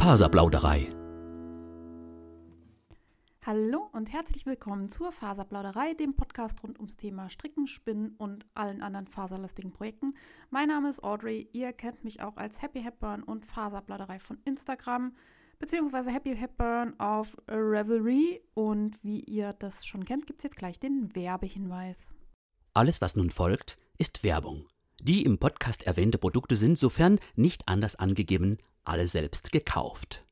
Faserplauderei. Hallo und herzlich willkommen zur Faserplauderei, dem Podcast rund ums Thema Stricken, Spinnen und allen anderen faserlastigen Projekten. Mein Name ist Audrey, ihr kennt mich auch als Happy Hepburn und Faserplauderei von Instagram, beziehungsweise Happy Hepburn auf Revelry. Und wie ihr das schon kennt, gibt es jetzt gleich den Werbehinweis. Alles, was nun folgt, ist Werbung. Die im Podcast erwähnte Produkte sind, sofern nicht anders angegeben, alle selbst gekauft.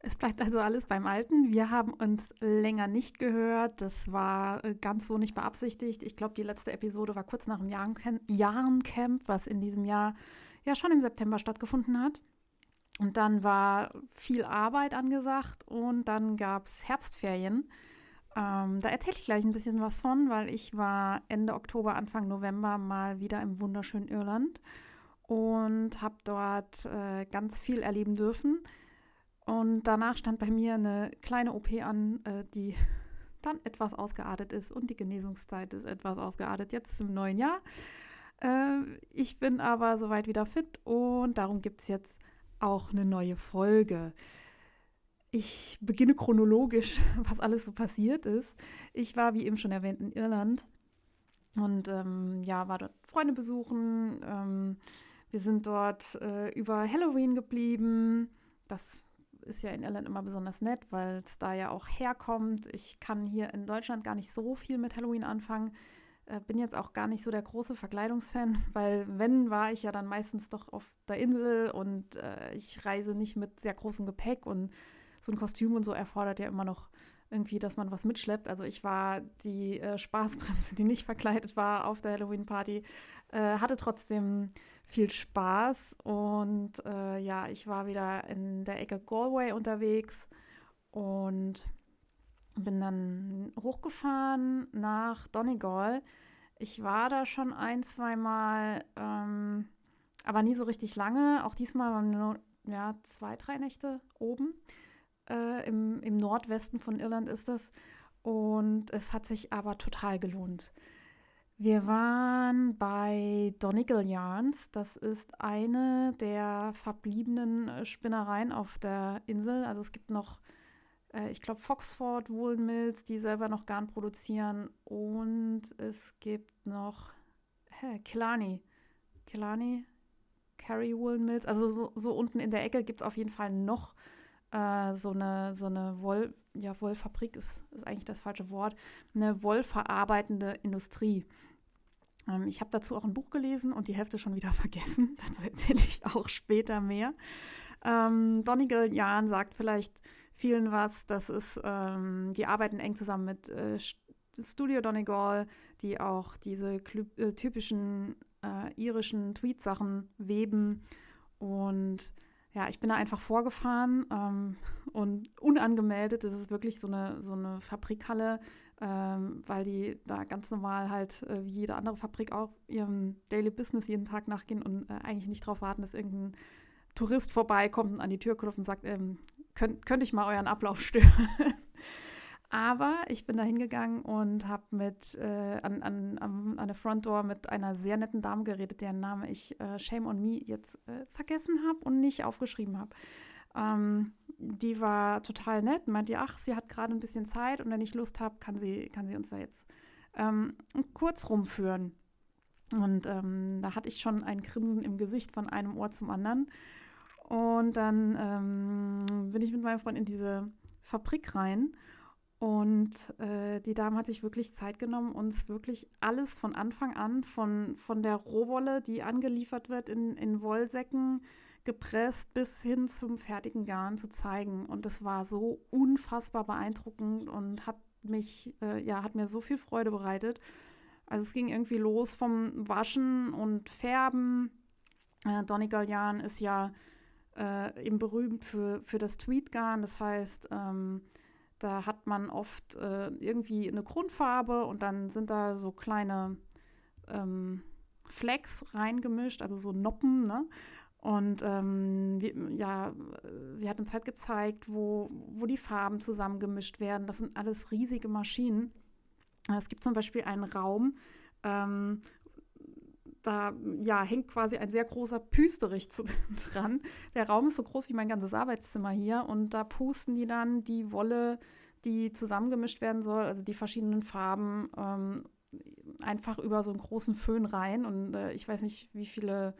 Es bleibt also alles beim Alten. Wir haben uns länger nicht gehört. Das war äh, ganz so nicht beabsichtigt. Ich glaube, die letzte Episode war kurz nach dem Jahrencamp, was in diesem Jahr ja schon im September stattgefunden hat. Und dann war viel Arbeit angesagt und dann gab es Herbstferien. Ähm, da erzähle ich gleich ein bisschen was von, weil ich war Ende Oktober, Anfang November mal wieder im wunderschönen Irland und habe dort äh, ganz viel erleben dürfen. Und danach stand bei mir eine kleine OP an, äh, die dann etwas ausgeartet ist und die Genesungszeit ist etwas ausgeartet. Jetzt im neuen Jahr. Äh, ich bin aber soweit wieder fit und darum gibt es jetzt auch eine neue Folge. Ich beginne chronologisch, was alles so passiert ist. Ich war, wie eben schon erwähnt, in Irland und ähm, ja, war dort Freunde besuchen. Ähm, wir sind dort äh, über Halloween geblieben. Das ist ja in Irland immer besonders nett, weil es da ja auch herkommt. Ich kann hier in Deutschland gar nicht so viel mit Halloween anfangen. Äh, bin jetzt auch gar nicht so der große Verkleidungsfan, weil wenn, war ich ja dann meistens doch auf der Insel und äh, ich reise nicht mit sehr großem Gepäck und so ein Kostüm und so erfordert ja immer noch irgendwie, dass man was mitschleppt. Also ich war die äh, Spaßbremse, die nicht verkleidet war auf der Halloween-Party, äh, hatte trotzdem viel Spaß und äh, ja, ich war wieder in der Ecke Galway unterwegs und bin dann hochgefahren nach Donegal. Ich war da schon ein, zwei Mal, ähm, aber nie so richtig lange. Auch diesmal waren nur ja, zwei, drei Nächte oben. Äh, im, Im Nordwesten von Irland ist das. Und es hat sich aber total gelohnt. Wir waren bei Donegal Yarns. Das ist eine der verbliebenen äh, Spinnereien auf der Insel. Also es gibt noch, äh, ich glaube, Foxford Woolen Mills, die selber noch Garn produzieren. Und es gibt noch hä, Killarney. Killarney, Kerry Woolen Mills. Also so, so unten in der Ecke gibt es auf jeden Fall noch äh, so eine, so eine Woll, ja, Wollfabrik ist, ist eigentlich das falsche Wort, eine wollverarbeitende Industrie. Ähm, ich habe dazu auch ein Buch gelesen und die Hälfte schon wieder vergessen. Dazu erzähle ich auch später mehr. Ähm, Donegal Jahn sagt vielleicht vielen was. Das ist, ähm, die arbeiten eng zusammen mit äh, Studio Donegal, die auch diese äh, typischen äh, irischen Tweet-Sachen weben. Und ja, ich bin da einfach vorgefahren ähm, und unangemeldet. Das ist wirklich so eine, so eine Fabrikhalle ähm, weil die da ganz normal halt äh, wie jede andere Fabrik auch ihrem Daily Business jeden Tag nachgehen und äh, eigentlich nicht darauf warten, dass irgendein Tourist vorbeikommt und an die Tür klopft und sagt, ähm, könnt, könnte ich mal euren Ablauf stören. Aber ich bin da hingegangen und habe mit äh, an, an, an, der Frontdoor mit einer sehr netten Dame geredet, deren Name ich äh, Shame on Me jetzt äh, vergessen habe und nicht aufgeschrieben habe. Ähm, die war total nett, meinte, ach, sie hat gerade ein bisschen Zeit und wenn ich Lust habe, kann sie, kann sie uns da jetzt ähm, kurz rumführen. Und ähm, da hatte ich schon ein Grinsen im Gesicht von einem Ohr zum anderen. Und dann ähm, bin ich mit meinem Freund in diese Fabrik rein. Und äh, die Dame hat sich wirklich Zeit genommen, uns wirklich alles von Anfang an, von, von der Rohwolle, die angeliefert wird in, in Wollsäcken, gepresst bis hin zum fertigen Garn zu zeigen. Und das war so unfassbar beeindruckend und hat mich, äh, ja, hat mir so viel Freude bereitet. Also es ging irgendwie los vom Waschen und Färben. Äh, Donegal Yarn ist ja äh, eben berühmt für, für das Tweetgarn. Das heißt, ähm, da hat man oft äh, irgendwie eine Grundfarbe und dann sind da so kleine ähm, Flecks reingemischt, also so Noppen, ne? Und ähm, wie, ja, sie hat uns halt gezeigt, wo, wo die Farben zusammengemischt werden. Das sind alles riesige Maschinen. Es gibt zum Beispiel einen Raum, ähm, da ja, hängt quasi ein sehr großer Püsterich zu, dran. Der Raum ist so groß wie mein ganzes Arbeitszimmer hier und da pusten die dann die Wolle, die zusammengemischt werden soll, also die verschiedenen Farben, ähm, einfach über so einen großen Föhn rein. Und äh, ich weiß nicht, wie viele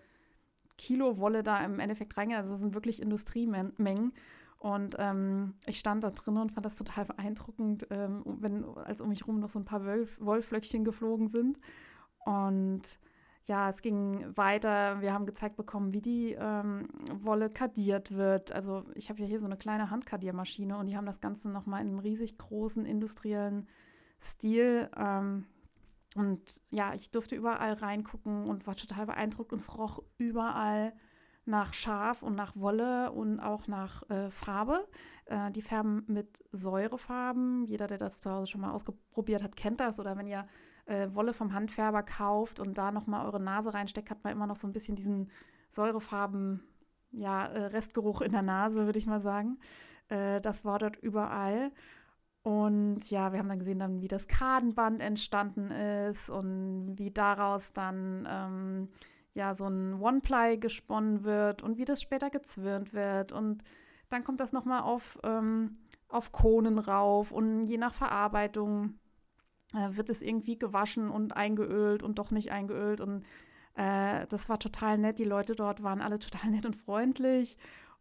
Kilo Wolle da im Endeffekt reingehen. Also das sind wirklich Industriemengen. Und ähm, ich stand da drin und fand das total beeindruckend, ähm, wenn, als um mich rum noch so ein paar Wolf Wollflöckchen geflogen sind. Und ja, es ging weiter. Wir haben gezeigt bekommen, wie die ähm, Wolle kadiert wird. Also ich habe ja hier so eine kleine Handkadiermaschine und die haben das Ganze nochmal in einem riesig großen industriellen Stil. Und ja, ich durfte überall reingucken und war total beeindruckt und es roch überall nach Schaf und nach Wolle und auch nach äh, Farbe. Äh, die färben mit Säurefarben. Jeder, der das zu Hause schon mal ausprobiert hat, kennt das. Oder wenn ihr äh, Wolle vom Handfärber kauft und da nochmal eure Nase reinsteckt, hat man immer noch so ein bisschen diesen Säurefarben, ja, äh, Restgeruch in der Nase, würde ich mal sagen. Äh, das war dort überall. Und ja, wir haben dann gesehen, dann, wie das Kadenband entstanden ist und wie daraus dann ähm, ja so ein One-Ply gesponnen wird und wie das später gezwirnt wird. Und dann kommt das nochmal auf, ähm, auf Kohlen rauf und je nach Verarbeitung äh, wird es irgendwie gewaschen und eingeölt und doch nicht eingeölt. Und äh, das war total nett. Die Leute dort waren alle total nett und freundlich.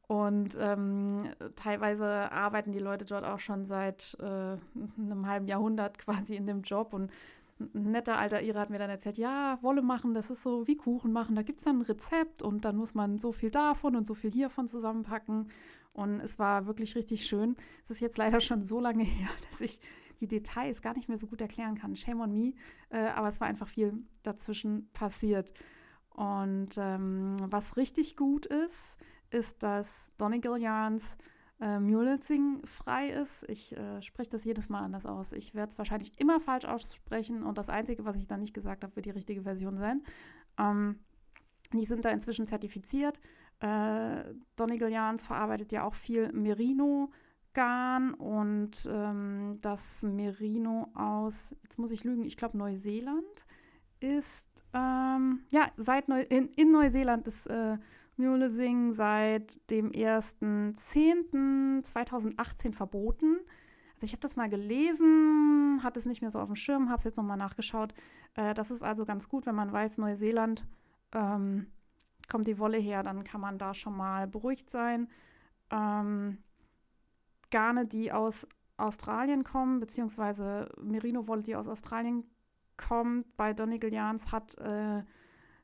Und ähm, teilweise arbeiten die Leute dort auch schon seit äh, einem halben Jahrhundert quasi in dem Job. Und ein netter alter Ira hat mir dann erzählt, ja, Wolle machen, das ist so wie Kuchen machen. Da gibt es dann ein Rezept und dann muss man so viel davon und so viel hiervon zusammenpacken. Und es war wirklich richtig schön. Es ist jetzt leider schon so lange her, dass ich die Details gar nicht mehr so gut erklären kann. Shame on me. Äh, aber es war einfach viel dazwischen passiert. Und ähm, was richtig gut ist, ist, dass Donegal Yarns äh, Mulesing frei ist. Ich äh, spreche das jedes Mal anders aus. Ich werde es wahrscheinlich immer falsch aussprechen und das Einzige, was ich da nicht gesagt habe, wird die richtige Version sein. Ähm, die sind da inzwischen zertifiziert. Äh, Donegal Yarns verarbeitet ja auch viel Merino. Garn und ähm, das Merino aus, jetzt muss ich lügen, ich glaube Neuseeland ist, ähm, ja, seit Neu in, in Neuseeland ist äh, Mulesing seit dem 1.10.2018 verboten. Also ich habe das mal gelesen, hatte es nicht mehr so auf dem Schirm, habe es jetzt nochmal nachgeschaut. Äh, das ist also ganz gut, wenn man weiß, Neuseeland ähm, kommt die Wolle her, dann kann man da schon mal beruhigt sein. Ähm, Garne, die aus Australien kommen, beziehungsweise Merino-Wolle, die aus Australien kommt, bei Donegal Yarns hat äh,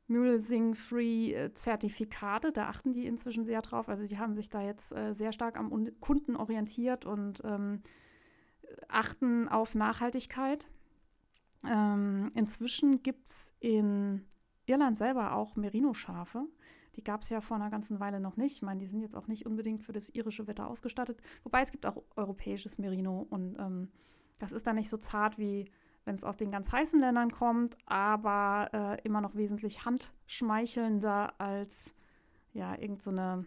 Mulesing-Free-Zertifikate. Da achten die inzwischen sehr drauf. Also sie haben sich da jetzt äh, sehr stark am Kunden orientiert und ähm, achten auf Nachhaltigkeit. Ähm, inzwischen gibt es in Irland selber auch Merino-Schafe. Die gab es ja vor einer ganzen Weile noch nicht. Ich meine, die sind jetzt auch nicht unbedingt für das irische Wetter ausgestattet. Wobei es gibt auch europäisches Merino und ähm, das ist dann nicht so zart wie wenn es aus den ganz heißen Ländern kommt, aber äh, immer noch wesentlich handschmeichelnder als ja, irgendeine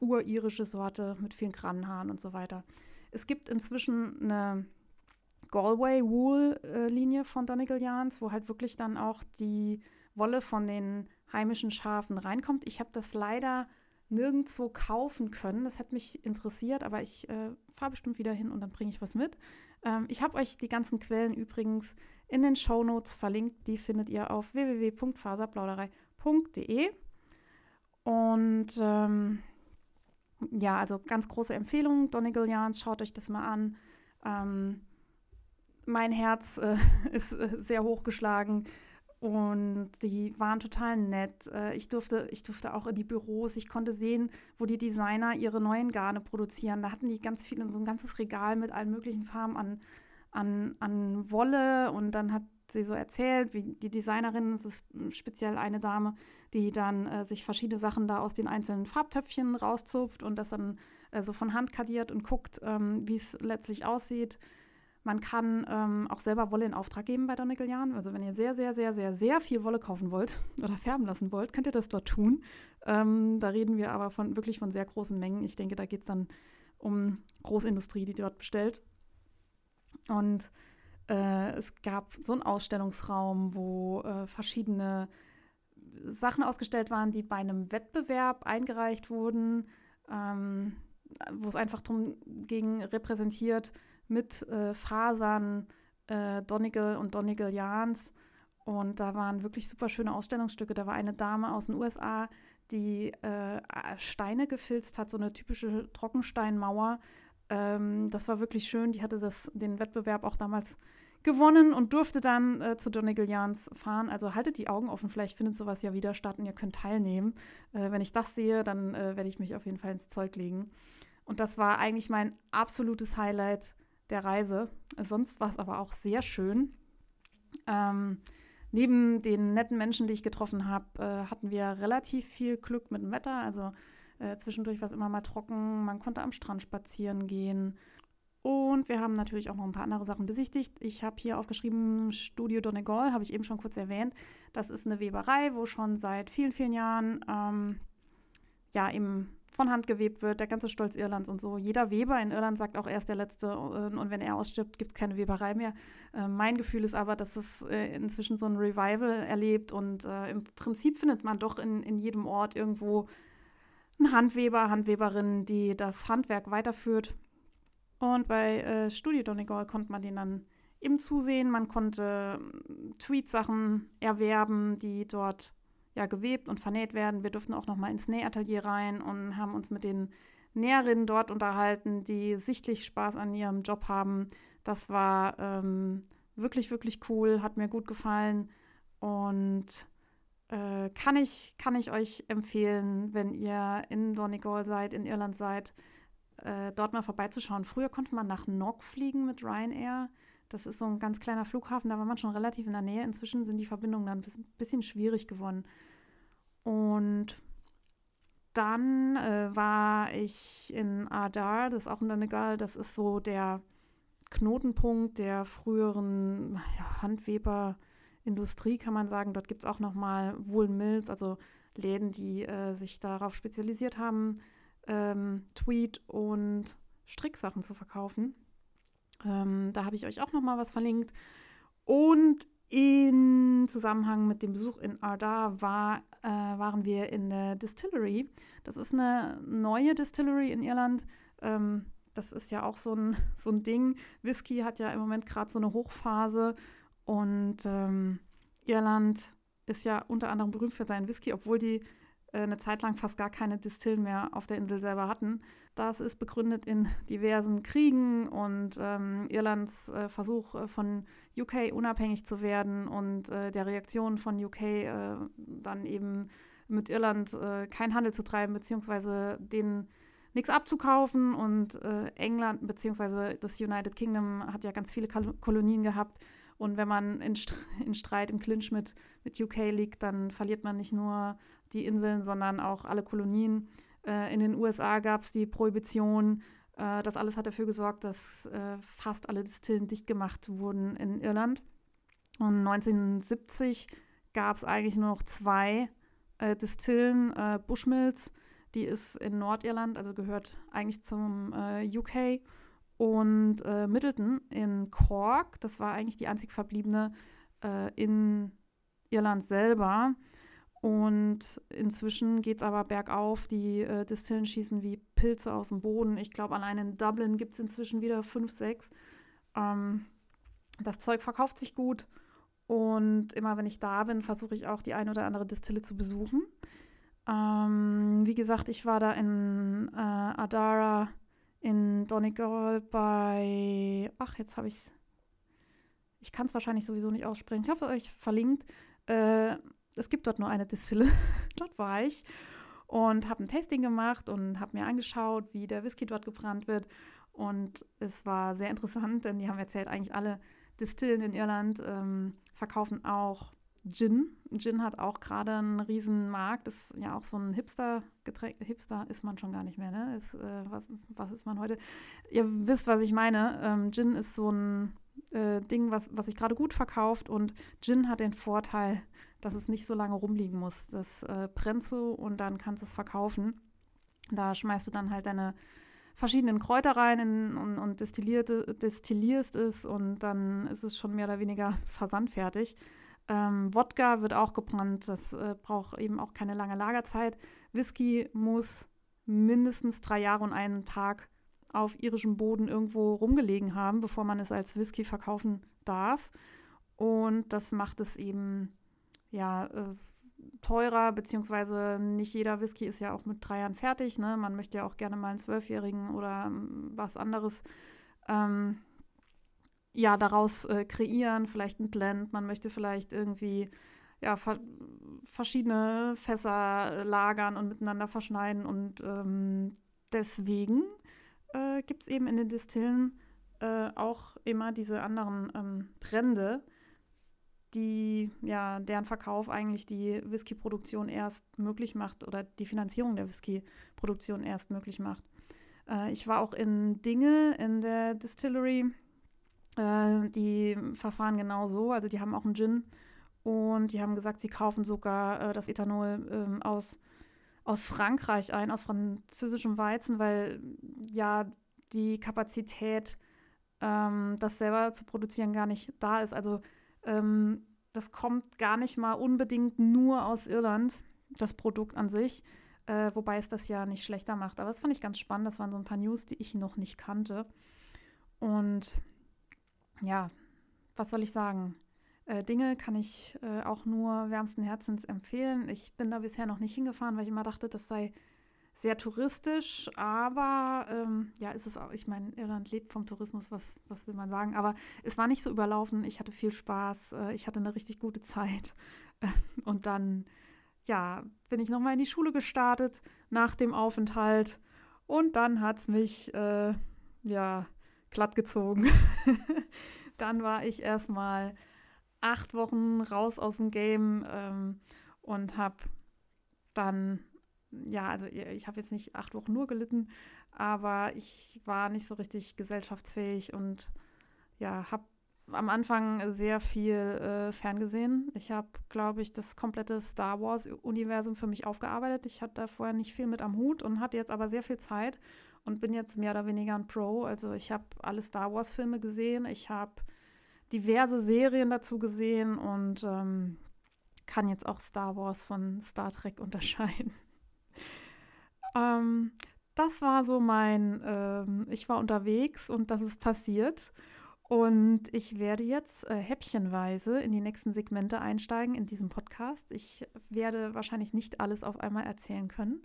so urirische Sorte mit vielen Krannenhaaren und so weiter. Es gibt inzwischen eine Galway Wool äh, von Donegal Yarns, wo halt wirklich dann auch die Wolle von den heimischen Schafen reinkommt. Ich habe das leider nirgendwo kaufen können. Das hat mich interessiert, aber ich äh, fahre bestimmt wieder hin und dann bringe ich was mit. Ähm, ich habe euch die ganzen Quellen übrigens in den Show Notes verlinkt. Die findet ihr auf www.faserplauderei.de. Und ähm, ja, also ganz große Empfehlung, Donegal Yarns, schaut euch das mal an. Ähm, mein Herz äh, ist äh, sehr hochgeschlagen und die waren total nett. Äh, ich durfte, ich durfte auch in die Büros. Ich konnte sehen, wo die Designer ihre neuen Garne produzieren. Da hatten die ganz viele, so ein ganzes Regal mit allen möglichen Farben an, an, an Wolle. Und dann hat sie so erzählt, wie die Designerin, das ist speziell eine Dame, die dann äh, sich verschiedene Sachen da aus den einzelnen Farbtöpfchen rauszupft und das dann äh, so von Hand kadiert und guckt, ähm, wie es letztlich aussieht. Man kann ähm, auch selber Wolle in Auftrag geben bei Donegal Yarn. Also wenn ihr sehr, sehr, sehr, sehr, sehr viel Wolle kaufen wollt oder färben lassen wollt, könnt ihr das dort tun. Ähm, da reden wir aber von wirklich von sehr großen Mengen. Ich denke, da geht es dann um Großindustrie, die dort bestellt. Und äh, es gab so einen Ausstellungsraum, wo äh, verschiedene Sachen ausgestellt waren, die bei einem Wettbewerb eingereicht wurden, ähm, wo es einfach darum ging, repräsentiert mit äh, Fasern äh, Donegal und Donegal Jans. Und da waren wirklich super schöne Ausstellungsstücke. Da war eine Dame aus den USA, die äh, Steine gefilzt hat, so eine typische Trockensteinmauer. Ähm, das war wirklich schön. Die hatte das, den Wettbewerb auch damals gewonnen und durfte dann äh, zu Donegal Jans fahren. Also haltet die Augen offen, vielleicht findet sowas ja wieder statt und ihr könnt teilnehmen. Äh, wenn ich das sehe, dann äh, werde ich mich auf jeden Fall ins Zeug legen. Und das war eigentlich mein absolutes Highlight der Reise. Sonst war es aber auch sehr schön. Ähm, neben den netten Menschen, die ich getroffen habe, äh, hatten wir relativ viel Glück mit dem Wetter. Also äh, zwischendurch war es immer mal trocken. Man konnte am Strand spazieren gehen. Und wir haben natürlich auch noch ein paar andere Sachen besichtigt. Ich habe hier aufgeschrieben, Studio Donegal, habe ich eben schon kurz erwähnt. Das ist eine Weberei, wo schon seit vielen, vielen Jahren ähm, ja eben von Hand gewebt wird, der ganze Stolz Irlands und so. Jeder Weber in Irland sagt auch, er ist der Letzte äh, und wenn er ausstirbt, gibt es keine Weberei mehr. Äh, mein Gefühl ist aber, dass es äh, inzwischen so ein Revival erlebt und im Prinzip findet man doch in, in jedem Ort irgendwo einen Handweber, Handweberin, die das Handwerk weiterführt und bei Studio Donegal konnte man den dann eben zusehen. Man konnte ähm, Tweetsachen erwerben, die dort ja gewebt und vernäht werden. Wir durften auch noch mal ins Nähatelier rein und haben uns mit den Näherinnen dort unterhalten, die sichtlich Spaß an ihrem Job haben. Das war ähm, wirklich, wirklich cool, hat mir gut gefallen und äh, kann, ich, kann ich euch empfehlen, wenn ihr in Donegal seid, in Irland seid, äh, dort mal vorbeizuschauen. Früher konnte man nach Nog fliegen mit Ryanair. Das ist so ein ganz kleiner Flughafen, da war man schon relativ in der Nähe. Inzwischen sind die Verbindungen dann ein bisschen schwierig geworden. Und dann äh, war ich in Adar, das ist auch in Donegal, das ist so der Knotenpunkt der früheren ja, Handweberindustrie, kann man sagen. Dort gibt es auch nochmal Wool Mills, also Läden, die äh, sich darauf spezialisiert haben, ähm, Tweet und Stricksachen zu verkaufen. Ähm, da habe ich euch auch noch mal was verlinkt. Und in Zusammenhang mit dem Besuch in Ardar war, äh, waren wir in der Distillery. Das ist eine neue Distillery in Irland. Ähm, das ist ja auch so ein, so ein Ding. Whisky hat ja im Moment gerade so eine Hochphase und ähm, Irland ist ja unter anderem berühmt für seinen Whisky, obwohl die eine Zeit lang fast gar keine Distillen mehr auf der Insel selber hatten. Das ist begründet in diversen Kriegen und ähm, Irlands äh, Versuch äh, von UK unabhängig zu werden und äh, der Reaktion von UK äh, dann eben mit Irland äh, keinen Handel zu treiben, beziehungsweise den nichts abzukaufen. Und England beziehungsweise das United Kingdom hat ja ganz viele Kolonien gehabt. Und wenn man in, St in Streit, im Clinch mit, mit UK liegt, dann verliert man nicht nur die Inseln, sondern auch alle Kolonien. Äh, in den USA gab es die Prohibition. Äh, das alles hat dafür gesorgt, dass äh, fast alle Distillen dicht gemacht wurden in Irland. Und 1970 gab es eigentlich nur noch zwei Distillen, Bushmills, die ist in Nordirland, also gehört eigentlich zum UK. Und Middleton in Cork, das war eigentlich die einzig verbliebene in Irland selber. Und inzwischen geht es aber bergauf. Die äh, Distillen schießen wie Pilze aus dem Boden. Ich glaube, allein in Dublin gibt es inzwischen wieder fünf, sechs. Ähm, das Zeug verkauft sich gut. Und immer wenn ich da bin, versuche ich auch die eine oder andere Distille zu besuchen. Ähm, wie gesagt, ich war da in äh, Adara, in Donegal bei. Ach, jetzt habe ich es. Ich kann es wahrscheinlich sowieso nicht aussprechen. Ich habe es euch verlinkt. Äh, es gibt dort nur eine Distille. dort war ich und habe ein Tasting gemacht und habe mir angeschaut, wie der Whisky dort gebrannt wird. Und es war sehr interessant, denn die haben erzählt, eigentlich alle Distillen in Irland ähm, verkaufen auch Gin. Gin hat auch gerade einen riesen Markt. Ist ja auch so ein Hipster-Getränk. Hipster ist man schon gar nicht mehr, ne? Ist, äh, was, was ist man heute? Ihr wisst, was ich meine. Ähm, Gin ist so ein äh, Ding, was, was sich gerade gut verkauft. Und Gin hat den Vorteil, dass es nicht so lange rumliegen muss. Das äh, brennst du und dann kannst du es verkaufen. Da schmeißt du dann halt deine verschiedenen Kräuter rein in, und, und destillierst es und dann ist es schon mehr oder weniger versandfertig. Ähm, Wodka wird auch gebrannt, das äh, braucht eben auch keine lange Lagerzeit. Whisky muss mindestens drei Jahre und einen Tag auf irischem Boden irgendwo rumgelegen haben, bevor man es als Whisky verkaufen darf. Und das macht es eben ja äh, teurer, beziehungsweise nicht jeder Whisky ist ja auch mit drei Jahren fertig. Ne? Man möchte ja auch gerne mal einen Zwölfjährigen oder ähm, was anderes ähm, ja, daraus äh, kreieren, vielleicht ein Blend. Man möchte vielleicht irgendwie ja, ver verschiedene Fässer lagern und miteinander verschneiden. Und ähm, deswegen äh, gibt es eben in den Distillen äh, auch immer diese anderen ähm, Brände, die ja deren Verkauf eigentlich die Whisky-Produktion erst möglich macht oder die Finanzierung der Whisky-Produktion erst möglich macht. Äh, ich war auch in Dingle in der Distillery. Äh, die verfahren genau so, also die haben auch einen Gin und die haben gesagt, sie kaufen sogar äh, das Ethanol ähm, aus, aus Frankreich ein, aus französischem Weizen, weil ja die Kapazität, ähm, das selber zu produzieren, gar nicht da ist. Also ähm, das kommt gar nicht mal unbedingt nur aus Irland, das Produkt an sich, äh, wobei es das ja nicht schlechter macht. Aber das fand ich ganz spannend. Das waren so ein paar News, die ich noch nicht kannte. Und ja, was soll ich sagen? Äh, Dinge kann ich äh, auch nur wärmsten Herzens empfehlen. Ich bin da bisher noch nicht hingefahren, weil ich immer dachte, das sei sehr touristisch, aber ähm, ja, ist es auch. Ich meine, Irland lebt vom Tourismus, was, was will man sagen? Aber es war nicht so überlaufen. Ich hatte viel Spaß. Äh, ich hatte eine richtig gute Zeit. und dann, ja, bin ich nochmal in die Schule gestartet nach dem Aufenthalt. Und dann hat es mich, äh, ja, glatt gezogen. dann war ich erstmal acht Wochen raus aus dem Game ähm, und habe dann ja, also ich habe jetzt nicht acht Wochen nur gelitten, aber ich war nicht so richtig gesellschaftsfähig und ja, habe am Anfang sehr viel äh, ferngesehen. Ich habe, glaube ich, das komplette Star Wars-Universum für mich aufgearbeitet. Ich hatte da vorher nicht viel mit am Hut und hatte jetzt aber sehr viel Zeit und bin jetzt mehr oder weniger ein Pro. Also ich habe alle Star Wars-Filme gesehen, ich habe diverse Serien dazu gesehen und ähm, kann jetzt auch Star Wars von Star Trek unterscheiden. Ähm, das war so mein, ähm, ich war unterwegs und das ist passiert. Und ich werde jetzt äh, häppchenweise in die nächsten Segmente einsteigen in diesem Podcast. Ich werde wahrscheinlich nicht alles auf einmal erzählen können.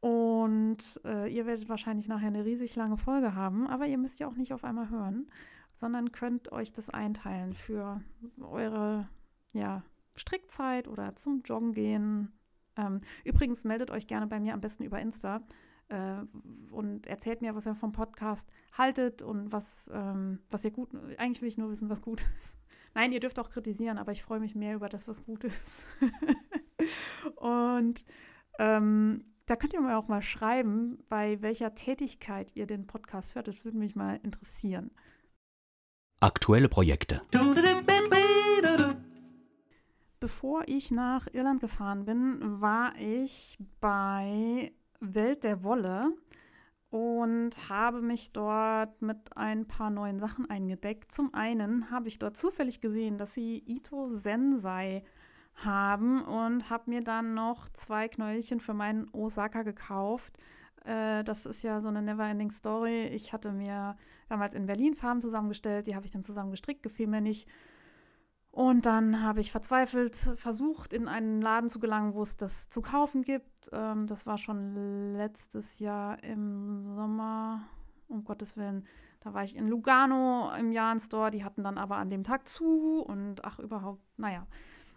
Und äh, ihr werdet wahrscheinlich nachher eine riesig lange Folge haben, aber ihr müsst ja auch nicht auf einmal hören, sondern könnt euch das einteilen für eure ja, Strickzeit oder zum Joggen gehen, ähm, übrigens meldet euch gerne bei mir am besten über Insta äh, und erzählt mir, was ihr vom Podcast haltet und was, ähm, was ihr gut. Eigentlich will ich nur wissen, was gut ist. Nein, ihr dürft auch kritisieren, aber ich freue mich mehr über das, was gut ist. und ähm, da könnt ihr mir auch mal schreiben, bei welcher Tätigkeit ihr den Podcast hört. Das würde mich mal interessieren. Aktuelle Projekte bevor ich nach Irland gefahren bin, war ich bei Welt der Wolle und habe mich dort mit ein paar neuen Sachen eingedeckt. Zum einen habe ich dort zufällig gesehen, dass sie Ito Sensei haben und habe mir dann noch zwei Knöllchen für meinen Osaka gekauft. Äh, das ist ja so eine Neverending Story. Ich hatte mir damals in Berlin Farben zusammengestellt, die habe ich dann zusammen gestrickt, gefiel mir nicht. Und dann habe ich verzweifelt versucht, in einen Laden zu gelangen, wo es das zu kaufen gibt. Ähm, das war schon letztes Jahr im Sommer, um Gottes Willen. Da war ich in Lugano im Jahren Store. Die hatten dann aber an dem Tag zu und ach, überhaupt, naja.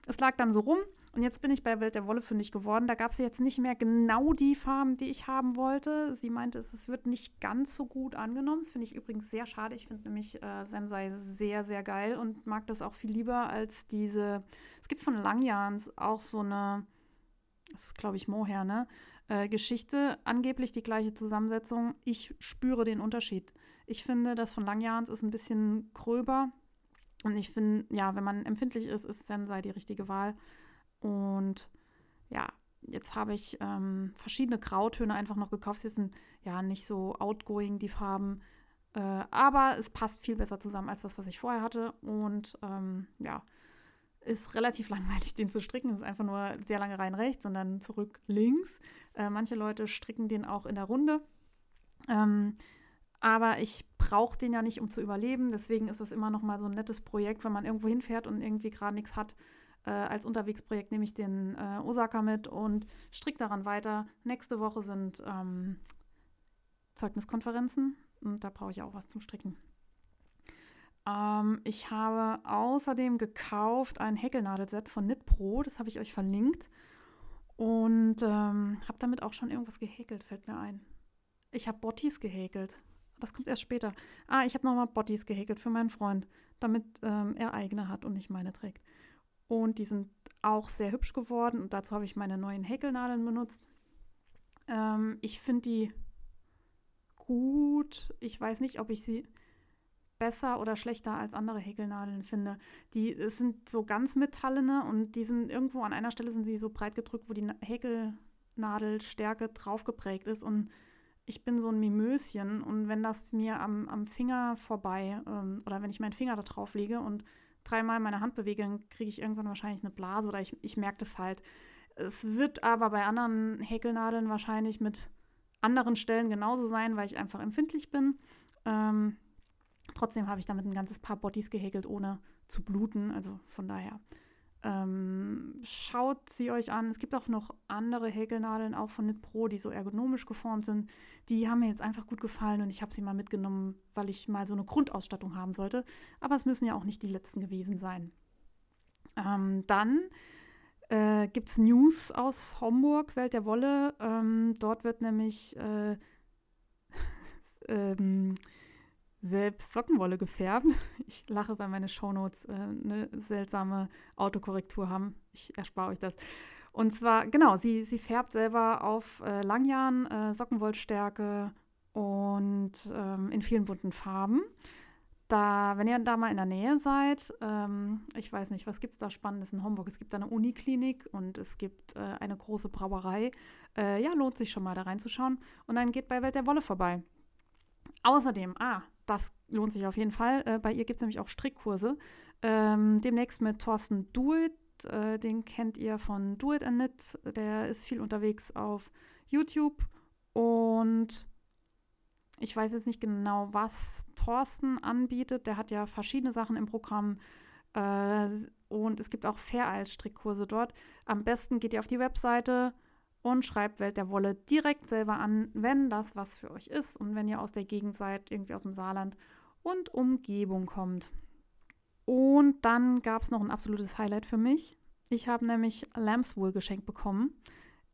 Es lag dann so rum und jetzt bin ich bei Welt der Wolle fündig geworden. Da gab es jetzt nicht mehr genau die Farben, die ich haben wollte. Sie meinte, es wird nicht ganz so gut angenommen. Das finde ich übrigens sehr schade. Ich finde nämlich äh, Sensei sehr, sehr geil und mag das auch viel lieber als diese. Es gibt von Langjahns auch so eine, das ist glaube ich Moher, ne? Äh, Geschichte, angeblich die gleiche Zusammensetzung. Ich spüre den Unterschied. Ich finde, das von Langjahns ist ein bisschen gröber. Und ich finde, ja, wenn man empfindlich ist, ist Sensei die richtige Wahl. Und ja, jetzt habe ich ähm, verschiedene Grautöne einfach noch gekauft. Sie sind ja nicht so outgoing, die Farben. Äh, aber es passt viel besser zusammen als das, was ich vorher hatte. Und ähm, ja, ist relativ langweilig, den zu stricken. Das ist einfach nur sehr lange rein rechts und dann zurück links. Äh, manche Leute stricken den auch in der Runde. Ähm, aber ich brauche den ja nicht, um zu überleben. Deswegen ist das immer noch mal so ein nettes Projekt, wenn man irgendwo hinfährt und irgendwie gerade nichts hat. Äh, als Unterwegsprojekt nehme ich den äh, Osaka mit und stricke daran weiter. Nächste Woche sind ähm, Zeugniskonferenzen und da brauche ich auch was zum Stricken. Ähm, ich habe außerdem gekauft ein Häkelnadelset von Knitpro, das habe ich euch verlinkt. Und ähm, habe damit auch schon irgendwas gehäkelt, fällt mir ein. Ich habe Bottis gehäkelt. Das kommt erst später. Ah, ich habe nochmal Bodies gehäkelt für meinen Freund, damit ähm, er eigene hat und nicht meine trägt. Und die sind auch sehr hübsch geworden und dazu habe ich meine neuen Häkelnadeln benutzt. Ähm, ich finde die gut. Ich weiß nicht, ob ich sie besser oder schlechter als andere Häkelnadeln finde. Die sind so ganz metallene und die sind irgendwo an einer Stelle sind sie so breit gedrückt, wo die Häkelnadelstärke drauf geprägt ist und ich bin so ein Mimöschen und wenn das mir am, am Finger vorbei ähm, oder wenn ich meinen Finger da drauf lege und dreimal meine Hand bewege, dann kriege ich irgendwann wahrscheinlich eine Blase oder ich, ich merke das halt. Es wird aber bei anderen Häkelnadeln wahrscheinlich mit anderen Stellen genauso sein, weil ich einfach empfindlich bin. Ähm, trotzdem habe ich damit ein ganzes Paar Bodies gehäkelt, ohne zu bluten. Also von daher ähm, schaut sie euch an. Es gibt auch noch andere Häkelnadeln, auch von Knit Pro, die so ergonomisch geformt sind. Die haben mir jetzt einfach gut gefallen und ich habe sie mal mitgenommen, weil ich mal so eine Grundausstattung haben sollte. Aber es müssen ja auch nicht die letzten gewesen sein. Ähm, dann äh, gibt es News aus Homburg, Welt der Wolle. Ähm, dort wird nämlich äh, ähm, selbst Sockenwolle gefärbt. Ich lache, weil meine Shownotes äh, eine seltsame Autokorrektur haben. Ich erspare euch das. Und zwar, genau, sie, sie färbt selber auf äh, Langjahren, äh, Sockenwollstärke und ähm, in vielen bunten Farben. Da, wenn ihr da mal in der Nähe seid, ähm, ich weiß nicht, was gibt es da Spannendes in Homburg? Es gibt da eine Uniklinik und es gibt äh, eine große Brauerei. Äh, ja, lohnt sich schon mal da reinzuschauen. Und dann geht bei Welt der Wolle vorbei. Außerdem, ah, das lohnt sich auf jeden Fall. Äh, bei ihr gibt es nämlich auch Strickkurse. Ähm, demnächst mit Thorsten Duit. Äh, den kennt ihr von Do It and Knit. Der ist viel unterwegs auf YouTube. Und ich weiß jetzt nicht genau, was Thorsten anbietet. Der hat ja verschiedene Sachen im Programm. Äh, und es gibt auch Faireil-Strickkurse dort. Am besten geht ihr auf die Webseite und schreibt Welt der Wolle direkt selber an, wenn das was für euch ist und wenn ihr aus der Gegend seid, irgendwie aus dem Saarland und Umgebung kommt. Und dann gab es noch ein absolutes Highlight für mich. Ich habe nämlich Lambswool geschenkt bekommen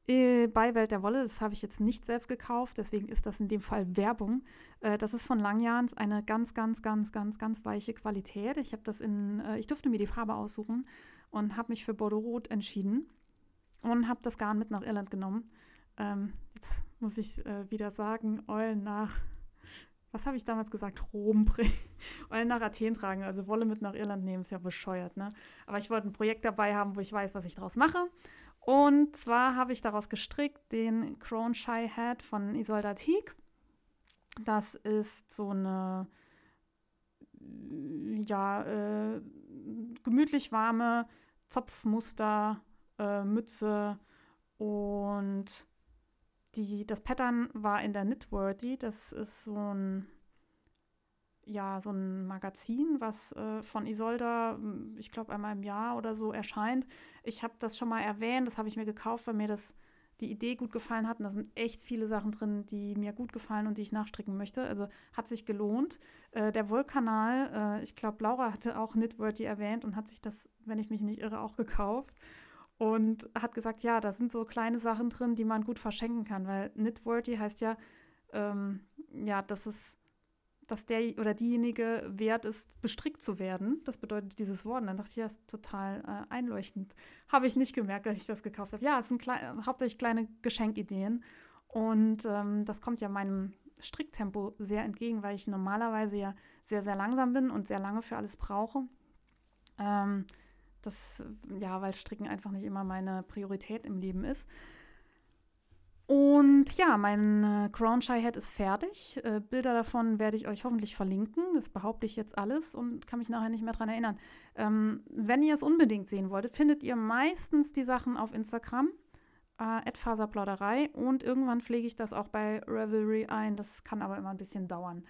äh, bei Welt der Wolle. Das habe ich jetzt nicht selbst gekauft, deswegen ist das in dem Fall Werbung. Äh, das ist von Langjahns eine ganz, ganz, ganz, ganz, ganz weiche Qualität. Ich habe das in, äh, ich durfte mir die Farbe aussuchen und habe mich für Bordeaux Rot entschieden und habe das Garn mit nach Irland genommen. Ähm, jetzt muss ich äh, wieder sagen, Eulen nach, was habe ich damals gesagt? Rom bringen. Eulen nach Athen tragen, also Wolle mit nach Irland nehmen, ist ja bescheuert, ne? Aber ich wollte ein Projekt dabei haben, wo ich weiß, was ich daraus mache. Und zwar habe ich daraus gestrickt den Crown Shy Hat von Isolda Teague. Das ist so eine ja, äh, gemütlich warme Zopfmuster äh, Mütze und die, das Pattern war in der Knitworthy. Das ist so ein, ja, so ein Magazin, was äh, von Isolda, hm, ich glaube, einmal im Jahr oder so erscheint. Ich habe das schon mal erwähnt, das habe ich mir gekauft, weil mir das die Idee gut gefallen hat. Und da sind echt viele Sachen drin, die mir gut gefallen und die ich nachstricken möchte. Also hat sich gelohnt. Äh, der Wollkanal, äh, ich glaube, Laura hatte auch Knitworthy erwähnt und hat sich das, wenn ich mich nicht irre, auch gekauft und hat gesagt, ja, da sind so kleine Sachen drin, die man gut verschenken kann, weil Knitworthy heißt ja, ähm, ja, dass es, dass der oder diejenige wert ist, bestrickt zu werden. Das bedeutet dieses Wort. Und dann dachte ich, ja, ist total äh, einleuchtend. Habe ich nicht gemerkt, als ich das gekauft habe. Ja, es sind klei hauptsächlich kleine Geschenkideen. Und ähm, das kommt ja meinem Stricktempo sehr entgegen, weil ich normalerweise ja sehr, sehr langsam bin und sehr lange für alles brauche. Ähm, das, ja, weil Stricken einfach nicht immer meine Priorität im Leben ist. Und ja, mein äh, Crown Shy Head ist fertig. Äh, Bilder davon werde ich euch hoffentlich verlinken. Das behaupte ich jetzt alles und kann mich nachher nicht mehr dran erinnern. Ähm, wenn ihr es unbedingt sehen wolltet, findet ihr meistens die Sachen auf Instagram. Äh, Faserplauderei und irgendwann pflege ich das auch bei Revelry ein. Das kann aber immer ein bisschen dauern.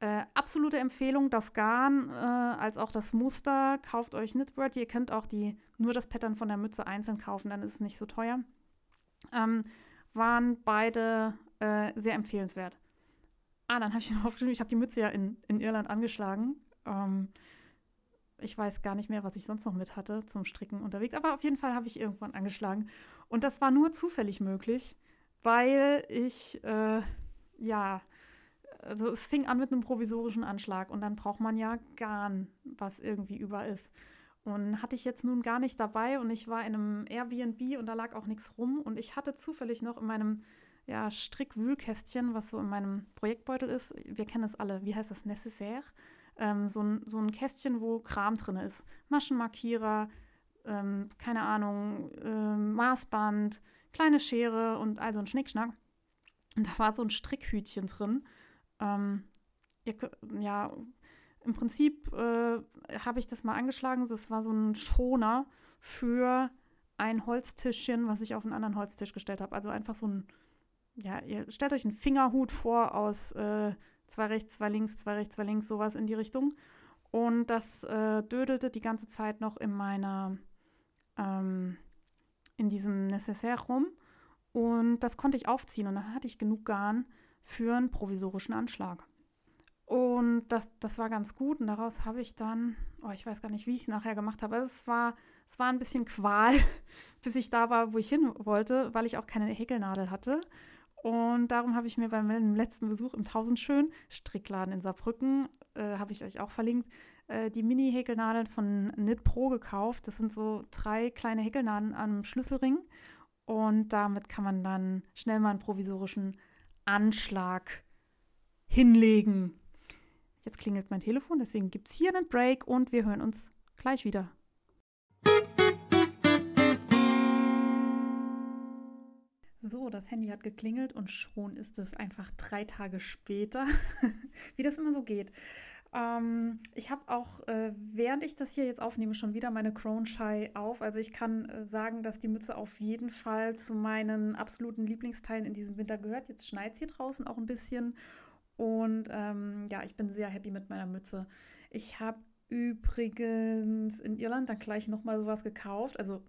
Äh, absolute Empfehlung, das Garn äh, als auch das Muster. Kauft euch Knitword. Ihr könnt auch die, nur das Pattern von der Mütze einzeln kaufen, dann ist es nicht so teuer. Ähm, waren beide äh, sehr empfehlenswert. Ah, dann habe ich mir aufgeschrieben, ich habe die Mütze ja in, in Irland angeschlagen. Ähm, ich weiß gar nicht mehr, was ich sonst noch mit hatte zum Stricken unterwegs, aber auf jeden Fall habe ich irgendwann angeschlagen. Und das war nur zufällig möglich, weil ich, äh, ja, also es fing an mit einem provisorischen Anschlag und dann braucht man ja Garn, was irgendwie über ist. Und hatte ich jetzt nun gar nicht dabei und ich war in einem Airbnb und da lag auch nichts rum und ich hatte zufällig noch in meinem ja, Strickwühlkästchen, was so in meinem Projektbeutel ist, wir kennen es alle, wie heißt das, Necessaire? Ähm, so, ein, so ein Kästchen, wo Kram drin ist. Maschenmarkierer, ähm, keine Ahnung, ähm, Maßband, kleine Schere und all so ein Schnickschnack. Und da war so ein Strickhütchen drin ähm, ihr, ja, im Prinzip äh, habe ich das mal angeschlagen. Das war so ein Schoner für ein Holztischchen, was ich auf einen anderen Holztisch gestellt habe. Also einfach so ein, ja, ihr stellt euch einen Fingerhut vor aus äh, zwei rechts, zwei links, zwei rechts, zwei links, sowas in die Richtung. Und das äh, dödelte die ganze Zeit noch in meiner, ähm, in diesem Necessaire rum. Und das konnte ich aufziehen und dann hatte ich genug Garn, für einen provisorischen Anschlag. Und das, das war ganz gut. Und daraus habe ich dann, oh, ich weiß gar nicht, wie ich es nachher gemacht habe. Es war, es war ein bisschen Qual, bis ich da war, wo ich hin wollte, weil ich auch keine Häkelnadel hatte. Und darum habe ich mir beim letzten Besuch im Tausendschön Strickladen in Saarbrücken, äh, habe ich euch auch verlinkt, äh, die Mini-Häkelnadeln von Knit Pro gekauft. Das sind so drei kleine Häkelnadeln am Schlüsselring. Und damit kann man dann schnell mal einen provisorischen Anschlag hinlegen. Jetzt klingelt mein Telefon, deswegen gibt es hier einen Break und wir hören uns gleich wieder. So, das Handy hat geklingelt und schon ist es einfach drei Tage später, wie das immer so geht. Ähm, ich habe auch, äh, während ich das hier jetzt aufnehme, schon wieder meine Crown Shy auf. Also ich kann äh, sagen, dass die Mütze auf jeden Fall zu meinen absoluten Lieblingsteilen in diesem Winter gehört. Jetzt schneit es hier draußen auch ein bisschen. Und ähm, ja, ich bin sehr happy mit meiner Mütze. Ich habe übrigens in Irland dann gleich nochmal sowas gekauft. Also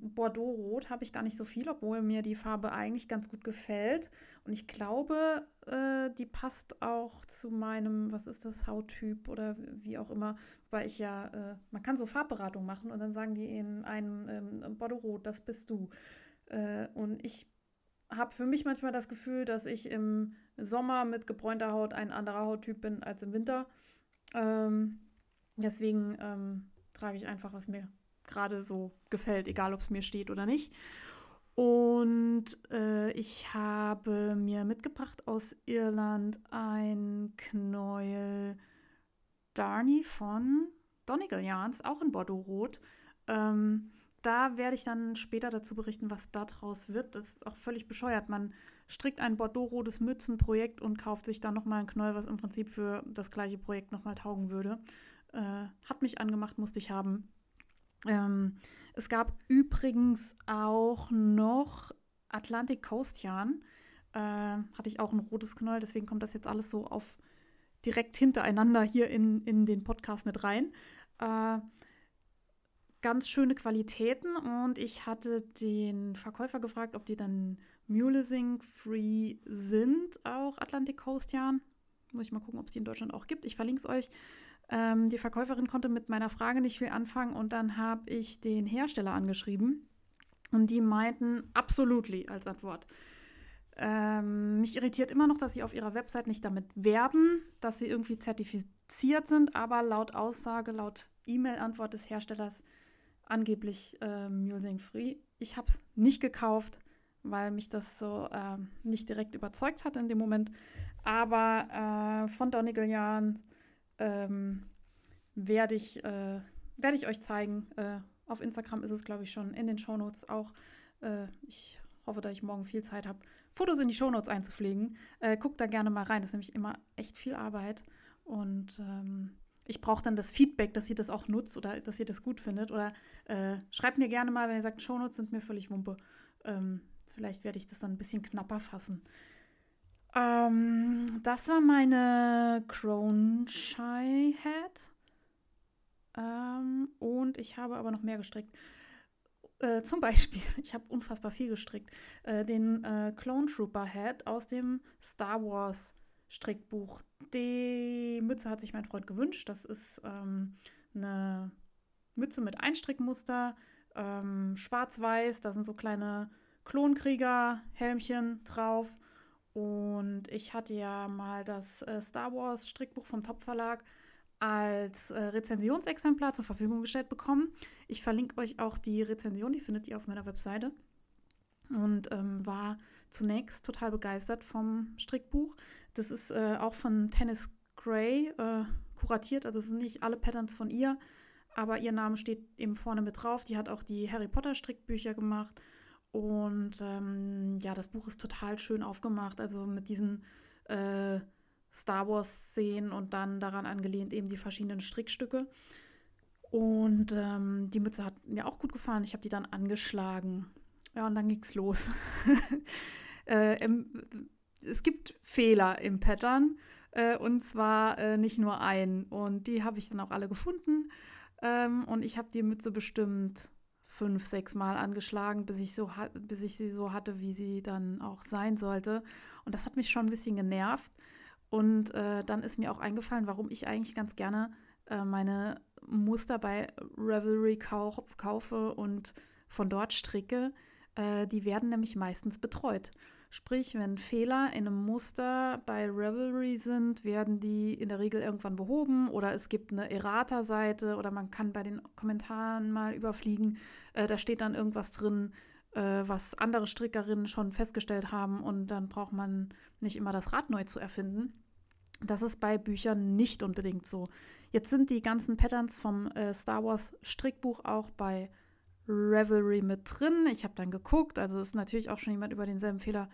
Bordeaux-Rot habe ich gar nicht so viel, obwohl mir die Farbe eigentlich ganz gut gefällt. Und ich glaube, äh, die passt auch zu meinem, was ist das, Hauttyp oder wie auch immer. Weil ich ja, äh, man kann so Farbberatung machen und dann sagen die in einem ähm, Bordeaux-Rot, das bist du. Äh, und ich habe für mich manchmal das Gefühl, dass ich im Sommer mit gebräunter Haut ein anderer Hauttyp bin als im Winter. Ähm, deswegen ähm, trage ich einfach, was mir gerade so gefällt, egal ob es mir steht oder nicht. Und äh, ich habe mir mitgebracht aus Irland ein Knäuel Darny von Donegal Yarns, auch in Bordeaux-Rot. Ähm, da werde ich dann später dazu berichten, was daraus wird. Das ist auch völlig bescheuert. Man strickt ein Bordeaux-rotes Mützenprojekt und kauft sich dann nochmal ein Knäuel, was im Prinzip für das gleiche Projekt nochmal taugen würde. Äh, hat mich angemacht, musste ich haben. Ähm, es gab übrigens auch noch Atlantic Coast Yarn. Äh, hatte ich auch ein rotes Knäuel, deswegen kommt das jetzt alles so auf direkt hintereinander hier in, in den Podcast mit rein. Äh, ganz schöne Qualitäten und ich hatte den Verkäufer gefragt, ob die dann Mulesing Free sind, auch Atlantic Coast Yarn. Muss ich mal gucken, ob es die in Deutschland auch gibt. Ich verlinke es euch. Ähm, die Verkäuferin konnte mit meiner Frage nicht viel anfangen und dann habe ich den Hersteller angeschrieben und die meinten absolutely als Antwort. Ähm, mich irritiert immer noch, dass sie auf ihrer Website nicht damit werben, dass sie irgendwie zertifiziert sind, aber laut Aussage, laut E-Mail-Antwort des Herstellers angeblich äh, Musing Free. Ich habe es nicht gekauft, weil mich das so äh, nicht direkt überzeugt hat in dem Moment. Aber äh, von Donegal Yarn ähm, werde ich, äh, werd ich euch zeigen. Äh, auf Instagram ist es, glaube ich, schon in den Shownotes auch. Äh, ich hoffe, dass ich morgen viel Zeit habe, Fotos in die Shownotes einzupflegen. Äh, guckt da gerne mal rein. Das ist nämlich immer echt viel Arbeit. Und ähm, ich brauche dann das Feedback, dass ihr das auch nutzt oder dass ihr das gut findet. Oder äh, schreibt mir gerne mal, wenn ihr sagt, Shownotes sind mir völlig Wumpe. Ähm, vielleicht werde ich das dann ein bisschen knapper fassen. Ähm, das war meine Crone Shy Hat. Ähm, und ich habe aber noch mehr gestrickt. Äh, zum Beispiel, ich habe unfassbar viel gestrickt. Äh, den äh, Clone Trooper Hat aus dem Star Wars Strickbuch. Die Mütze hat sich mein Freund gewünscht. Das ist ähm, eine Mütze mit Einstrickmuster, ähm, schwarz-weiß. Da sind so kleine Klonkrieger-Helmchen drauf. Und ich hatte ja mal das äh, Star Wars Strickbuch vom Top Verlag als äh, Rezensionsexemplar zur Verfügung gestellt bekommen. Ich verlinke euch auch die Rezension, die findet ihr auf meiner Webseite. Und ähm, war zunächst total begeistert vom Strickbuch. Das ist äh, auch von Tennis Gray äh, kuratiert, also sind nicht alle Patterns von ihr, aber ihr Name steht eben vorne mit drauf. Die hat auch die Harry Potter Strickbücher gemacht. Und ähm, ja, das Buch ist total schön aufgemacht, also mit diesen äh, Star Wars-Szenen und dann daran angelehnt eben die verschiedenen Strickstücke. Und ähm, die Mütze hat mir auch gut gefallen. Ich habe die dann angeschlagen. Ja, und dann ging es los. äh, im, es gibt Fehler im Pattern. Äh, und zwar äh, nicht nur einen. Und die habe ich dann auch alle gefunden. Ähm, und ich habe die Mütze bestimmt fünf, sechs Mal angeschlagen, bis ich, so bis ich sie so hatte, wie sie dann auch sein sollte. Und das hat mich schon ein bisschen genervt. Und äh, dann ist mir auch eingefallen, warum ich eigentlich ganz gerne äh, meine Muster bei Revelry kau kaufe und von dort stricke. Äh, die werden nämlich meistens betreut. Sprich, wenn Fehler in einem Muster bei Revelry sind, werden die in der Regel irgendwann behoben oder es gibt eine Errata-Seite oder man kann bei den Kommentaren mal überfliegen. Äh, da steht dann irgendwas drin, äh, was andere Strickerinnen schon festgestellt haben und dann braucht man nicht immer das Rad neu zu erfinden. Das ist bei Büchern nicht unbedingt so. Jetzt sind die ganzen Patterns vom äh, Star Wars Strickbuch auch bei Revelry mit drin. Ich habe dann geguckt, also ist natürlich auch schon jemand über denselben Fehler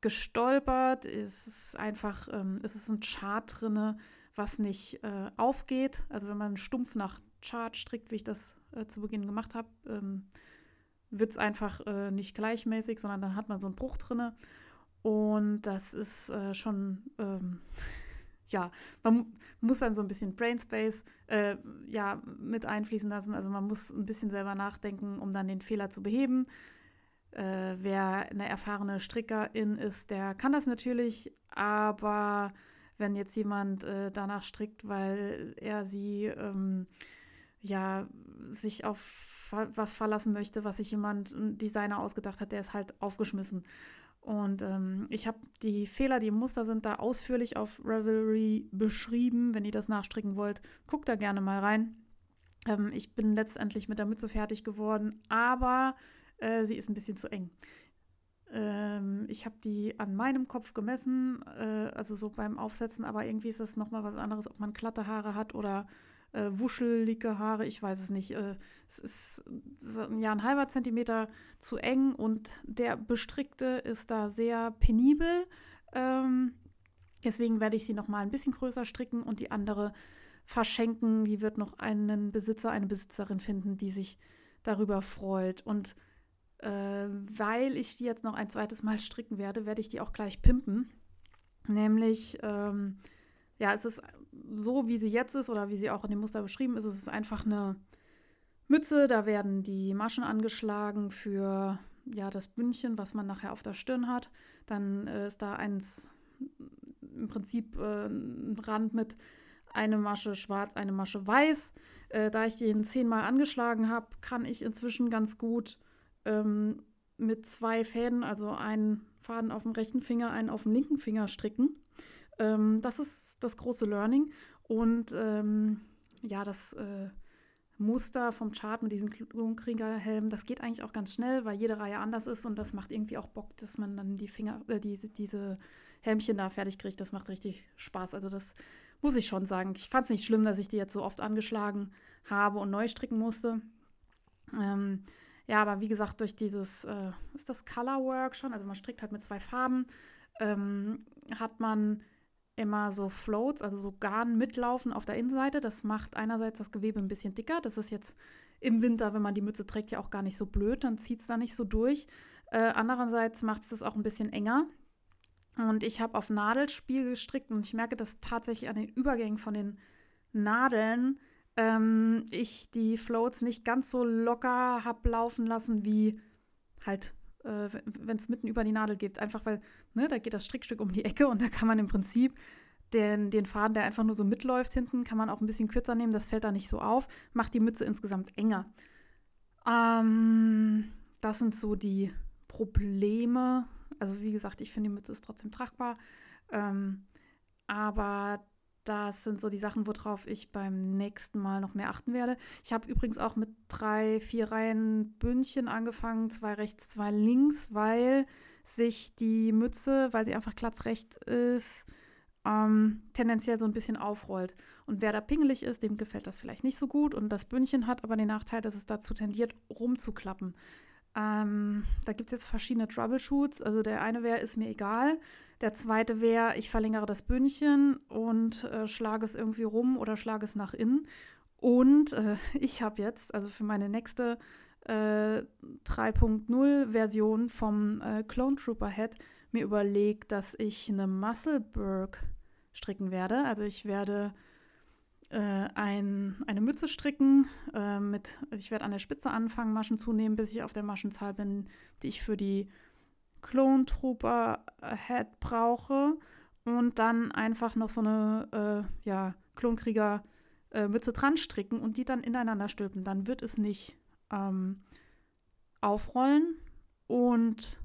gestolpert. Es ist einfach, ähm, es ist ein Chart drin, was nicht äh, aufgeht. Also wenn man stumpf nach Chart strickt, wie ich das äh, zu Beginn gemacht habe, ähm, wird es einfach äh, nicht gleichmäßig, sondern dann hat man so einen Bruch drin. Und das ist äh, schon ähm, ja, man muss dann so ein bisschen Brainspace äh, ja, mit einfließen lassen. Also man muss ein bisschen selber nachdenken, um dann den Fehler zu beheben. Äh, wer eine erfahrene Strickerin ist, der kann das natürlich, aber wenn jetzt jemand äh, danach strickt, weil er sie ähm, ja sich auf was verlassen möchte, was sich jemand, ein Designer ausgedacht hat, der ist halt aufgeschmissen. Und ähm, ich habe die Fehler, die Muster sind, da ausführlich auf Revelry beschrieben. Wenn ihr das nachstricken wollt, guckt da gerne mal rein. Ähm, ich bin letztendlich mit der Mütze fertig geworden, aber äh, sie ist ein bisschen zu eng. Ähm, ich habe die an meinem Kopf gemessen, äh, also so beim Aufsetzen, aber irgendwie ist das nochmal was anderes, ob man glatte Haare hat oder äh, wuschelige Haare, ich weiß es nicht. Äh, es ist ja ein halber Zentimeter zu eng und der bestrickte ist da sehr penibel. Ähm, deswegen werde ich sie noch mal ein bisschen größer stricken und die andere verschenken. Die wird noch einen Besitzer, eine Besitzerin finden, die sich darüber freut. Und äh, weil ich die jetzt noch ein zweites Mal stricken werde, werde ich die auch gleich pimpen. Nämlich, ähm, ja, es ist so, wie sie jetzt ist oder wie sie auch in dem Muster beschrieben ist, ist es einfach eine Mütze. Da werden die Maschen angeschlagen für ja, das Bündchen, was man nachher auf der Stirn hat. Dann äh, ist da eins im Prinzip äh, ein Rand mit eine Masche schwarz, eine Masche weiß. Äh, da ich den zehnmal angeschlagen habe, kann ich inzwischen ganz gut ähm, mit zwei Fäden, also einen Faden auf dem rechten Finger, einen auf dem linken Finger stricken. Ähm, das ist das große Learning. Und ähm, ja, das äh, Muster vom Chart mit diesem Klonkriegerhelm, das geht eigentlich auch ganz schnell, weil jede Reihe anders ist und das macht irgendwie auch Bock, dass man dann die Finger, äh, diese, diese Helmchen da fertig kriegt. Das macht richtig Spaß. Also das muss ich schon sagen. Ich fand es nicht schlimm, dass ich die jetzt so oft angeschlagen habe und neu stricken musste. Ähm, ja, aber wie gesagt, durch dieses, äh, ist das Colorwork schon, also man strickt halt mit zwei Farben, ähm, hat man immer so Floats, also so Garn mitlaufen auf der Innenseite. Das macht einerseits das Gewebe ein bisschen dicker. Das ist jetzt im Winter, wenn man die Mütze trägt, ja auch gar nicht so blöd. Dann zieht es da nicht so durch. Äh, andererseits macht es das auch ein bisschen enger. Und ich habe auf Nadelspiel gestrickt und ich merke das tatsächlich an den Übergängen von den Nadeln. Ähm, ich die Floats nicht ganz so locker habe laufen lassen wie halt äh, wenn es mitten über die Nadel geht. Einfach weil, ne, da geht das Strickstück um die Ecke und da kann man im Prinzip den, den Faden, der einfach nur so mitläuft hinten, kann man auch ein bisschen kürzer nehmen. Das fällt da nicht so auf, macht die Mütze insgesamt enger. Ähm, das sind so die Probleme. Also wie gesagt, ich finde, die Mütze ist trotzdem tragbar. Ähm, aber das sind so die Sachen, worauf ich beim nächsten Mal noch mehr achten werde. Ich habe übrigens auch mit drei, vier Reihen Bündchen angefangen, zwei rechts, zwei links, weil sich die Mütze, weil sie einfach glatzrecht ist, ähm, tendenziell so ein bisschen aufrollt. Und wer da pingelig ist, dem gefällt das vielleicht nicht so gut. Und das Bündchen hat aber den Nachteil, dass es dazu tendiert, rumzuklappen. Ähm, da gibt es jetzt verschiedene Troubleshoots. Also der eine wäre, ist mir egal. Der zweite wäre, ich verlängere das Bündchen und äh, schlage es irgendwie rum oder schlage es nach innen. Und äh, ich habe jetzt, also für meine nächste äh, 3.0-Version vom äh, Clone Trooper Head, mir überlegt, dass ich eine Muscleberg stricken werde. Also ich werde äh, ein, eine Mütze stricken. Äh, mit, also ich werde an der Spitze anfangen, Maschen zunehmen, bis ich auf der Maschenzahl bin, die ich für die Clone Trooper Head brauche. Und dann einfach noch so eine äh, ja, Klonkrieger äh, Mütze dran stricken und die dann ineinander stülpen. Dann wird es nicht ähm, aufrollen und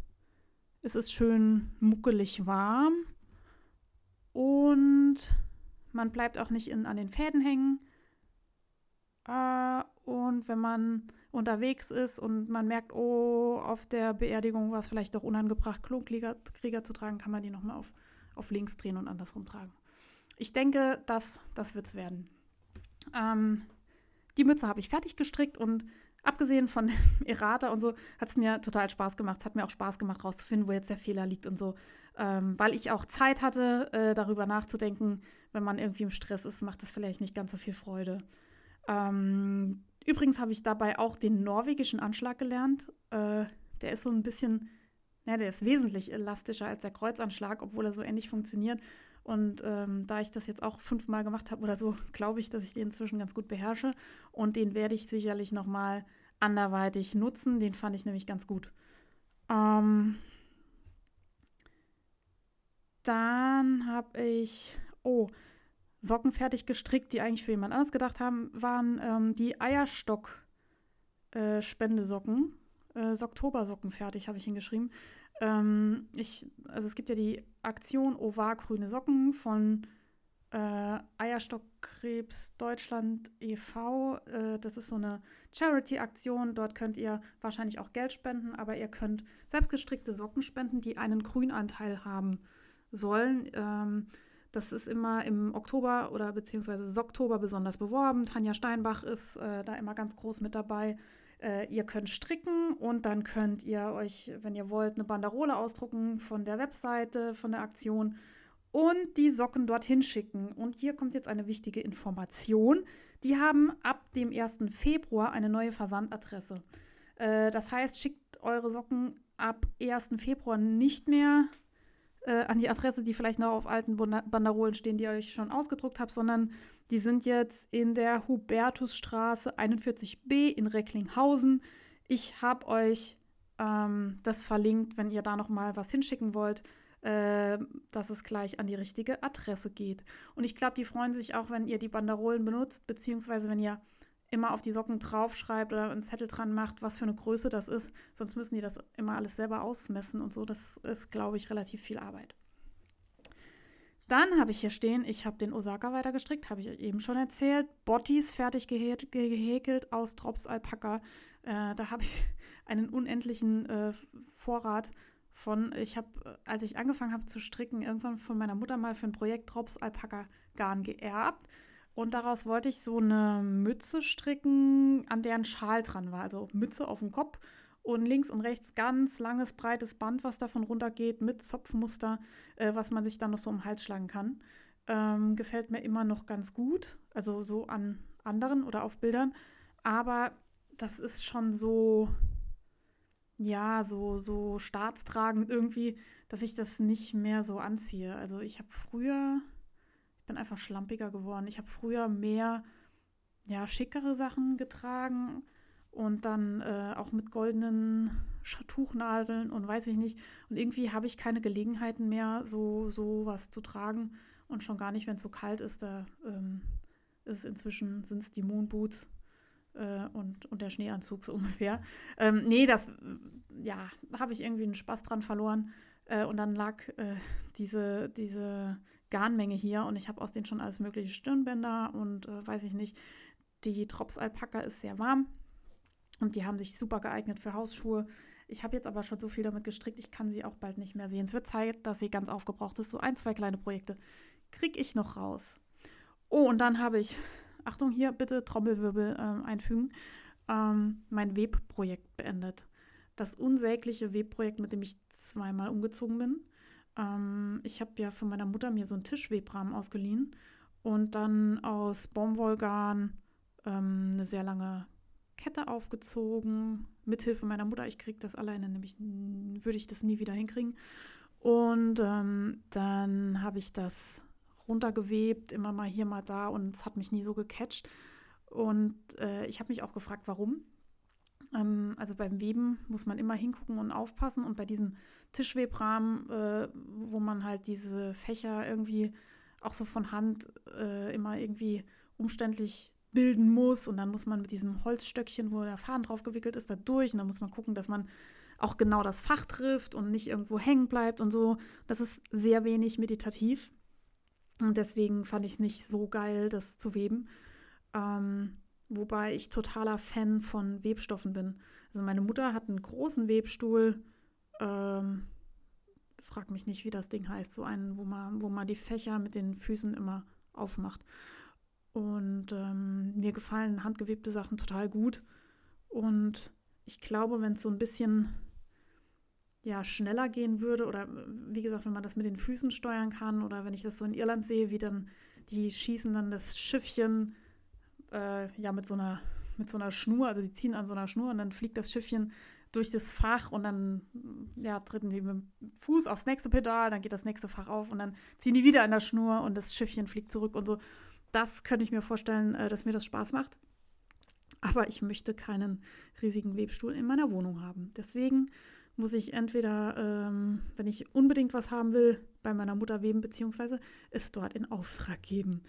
es ist schön muckelig warm. Und man bleibt auch nicht in, an den Fäden hängen. Und wenn man unterwegs ist und man merkt, oh, auf der Beerdigung war es vielleicht doch unangebracht, Klonkrieger Krieger zu tragen, kann man die nochmal auf, auf links drehen und andersrum tragen. Ich denke, das, das wird es werden. Ähm, die Mütze habe ich fertig gestrickt und abgesehen von dem Errata und so, hat es mir total Spaß gemacht. Es hat mir auch Spaß gemacht, rauszufinden, wo jetzt der Fehler liegt und so. Ähm, weil ich auch Zeit hatte, äh, darüber nachzudenken, wenn man irgendwie im Stress ist, macht das vielleicht nicht ganz so viel Freude. Ähm, übrigens habe ich dabei auch den norwegischen Anschlag gelernt. Äh, der ist so ein bisschen, ja, der ist wesentlich elastischer als der Kreuzanschlag, obwohl er so ähnlich funktioniert. Und ähm, da ich das jetzt auch fünfmal gemacht habe oder so, glaube ich, dass ich den inzwischen ganz gut beherrsche. Und den werde ich sicherlich nochmal anderweitig nutzen. Den fand ich nämlich ganz gut. Ähm, dann habe ich Oh, Socken fertig gestrickt, die eigentlich für jemand anderes gedacht haben, waren ähm, die Eierstock-Spendesocken. Äh, äh, fertig, habe ich hingeschrieben. Ähm, ich, also es gibt ja die Aktion Ovar grüne Socken von äh, Eierstockkrebs Deutschland e.V. Äh, das ist so eine Charity-Aktion. Dort könnt ihr wahrscheinlich auch Geld spenden, aber ihr könnt selbstgestrickte Socken spenden, die einen Grünanteil haben sollen. Ähm, das ist immer im Oktober oder beziehungsweise Oktober besonders beworben. Tanja Steinbach ist äh, da immer ganz groß mit dabei. Äh, ihr könnt stricken und dann könnt ihr euch, wenn ihr wollt, eine Banderole ausdrucken von der Webseite, von der Aktion und die Socken dorthin schicken. Und hier kommt jetzt eine wichtige Information. Die haben ab dem 1. Februar eine neue Versandadresse. Äh, das heißt, schickt eure Socken ab 1. Februar nicht mehr äh, an die Adresse, die vielleicht noch auf alten Banderolen stehen, die ihr euch schon ausgedruckt habt, sondern die sind jetzt in der Hubertusstraße 41b in Recklinghausen. Ich habe euch ähm, das verlinkt, wenn ihr da noch mal was hinschicken wollt, äh, dass es gleich an die richtige Adresse geht. Und ich glaube, die freuen sich auch, wenn ihr die Banderolen benutzt, beziehungsweise wenn ihr immer auf die Socken draufschreibt oder einen Zettel dran macht, was für eine Größe das ist. Sonst müssen die das immer alles selber ausmessen und so. Das ist, glaube ich, relativ viel Arbeit. Dann habe ich hier stehen, ich habe den Osaka weitergestrickt, habe ich eben schon erzählt. Bottis fertig gehä gehäkelt aus Drops Alpaka. Äh, da habe ich einen unendlichen äh, Vorrat von. Ich habe, als ich angefangen habe zu stricken, irgendwann von meiner Mutter mal für ein Projekt Drops Alpaka Garn geerbt Und daraus wollte ich so eine Mütze stricken, an der ein Schal dran war. Also Mütze auf dem Kopf und links und rechts ganz langes, breites Band, was davon runtergeht, mit Zopfmuster, äh, was man sich dann noch so um den Hals schlagen kann. Ähm, gefällt mir immer noch ganz gut. Also so an anderen oder auf Bildern. Aber das ist schon so, ja, so, so staatstragend irgendwie, dass ich das nicht mehr so anziehe. Also ich habe früher, bin einfach schlampiger geworden. Ich habe früher mehr, ja, schickere Sachen getragen und dann äh, auch mit goldenen Tuchnadeln und weiß ich nicht. Und irgendwie habe ich keine Gelegenheiten mehr, so, so was zu tragen. Und schon gar nicht, wenn es so kalt ist. Da ähm, ist inzwischen sind es die Moonboots äh, und, und der Schneeanzug so ungefähr. Ähm, nee, das, ja, habe ich irgendwie einen Spaß dran verloren. Äh, und dann lag äh, diese, diese Garnmenge hier und ich habe aus denen schon alles mögliche Stirnbänder und äh, weiß ich nicht. Die Drops-Alpaka ist sehr warm und die haben sich super geeignet für Hausschuhe. Ich habe jetzt aber schon so viel damit gestrickt, ich kann sie auch bald nicht mehr sehen. Es wird Zeit, dass sie ganz aufgebraucht ist. So ein, zwei kleine Projekte kriege ich noch raus. Oh, und dann habe ich, Achtung hier, bitte Trommelwirbel äh, einfügen, ähm, mein Webprojekt beendet. Das unsägliche Webprojekt, mit dem ich zweimal umgezogen bin. Ähm, ich habe ja von meiner Mutter mir so einen Tischwebrahmen ausgeliehen und dann aus Baumwollgarn ähm, eine sehr lange Kette aufgezogen, mithilfe meiner Mutter. Ich kriege das alleine, nämlich würde ich das nie wieder hinkriegen. Und ähm, dann habe ich das runtergewebt, immer mal hier, mal da und es hat mich nie so gecatcht. Und äh, ich habe mich auch gefragt, warum. Ähm, also beim Weben muss man immer hingucken und aufpassen und bei diesem Tischwebrahmen, äh, wo man halt diese Fächer irgendwie auch so von Hand äh, immer irgendwie umständlich bilden muss und dann muss man mit diesem Holzstöckchen, wo der Faden drauf gewickelt ist, da durch und dann muss man gucken, dass man auch genau das Fach trifft und nicht irgendwo hängen bleibt und so. Das ist sehr wenig meditativ. Und deswegen fand ich es nicht so geil, das zu weben. Ähm, wobei ich totaler Fan von Webstoffen bin. Also meine Mutter hat einen großen Webstuhl. Ähm, frag mich nicht, wie das Ding heißt. So einen, wo man, wo man die Fächer mit den Füßen immer aufmacht. Und ähm, mir gefallen handgewebte Sachen total gut. Und ich glaube, wenn es so ein bisschen ja, schneller gehen würde oder wie gesagt, wenn man das mit den Füßen steuern kann oder wenn ich das so in Irland sehe, wie dann die schießen dann das Schiffchen äh, ja mit so einer mit so einer Schnur, also die ziehen an so einer Schnur und dann fliegt das Schiffchen durch das Fach und dann ja, treten die mit dem Fuß aufs nächste Pedal, dann geht das nächste Fach auf und dann ziehen die wieder an der Schnur und das Schiffchen fliegt zurück und so. Das könnte ich mir vorstellen, äh, dass mir das Spaß macht. Aber ich möchte keinen riesigen Webstuhl in meiner Wohnung haben. Deswegen muss ich entweder, ähm, wenn ich unbedingt was haben will, bei meiner Mutter weben, beziehungsweise es dort in Auftrag geben.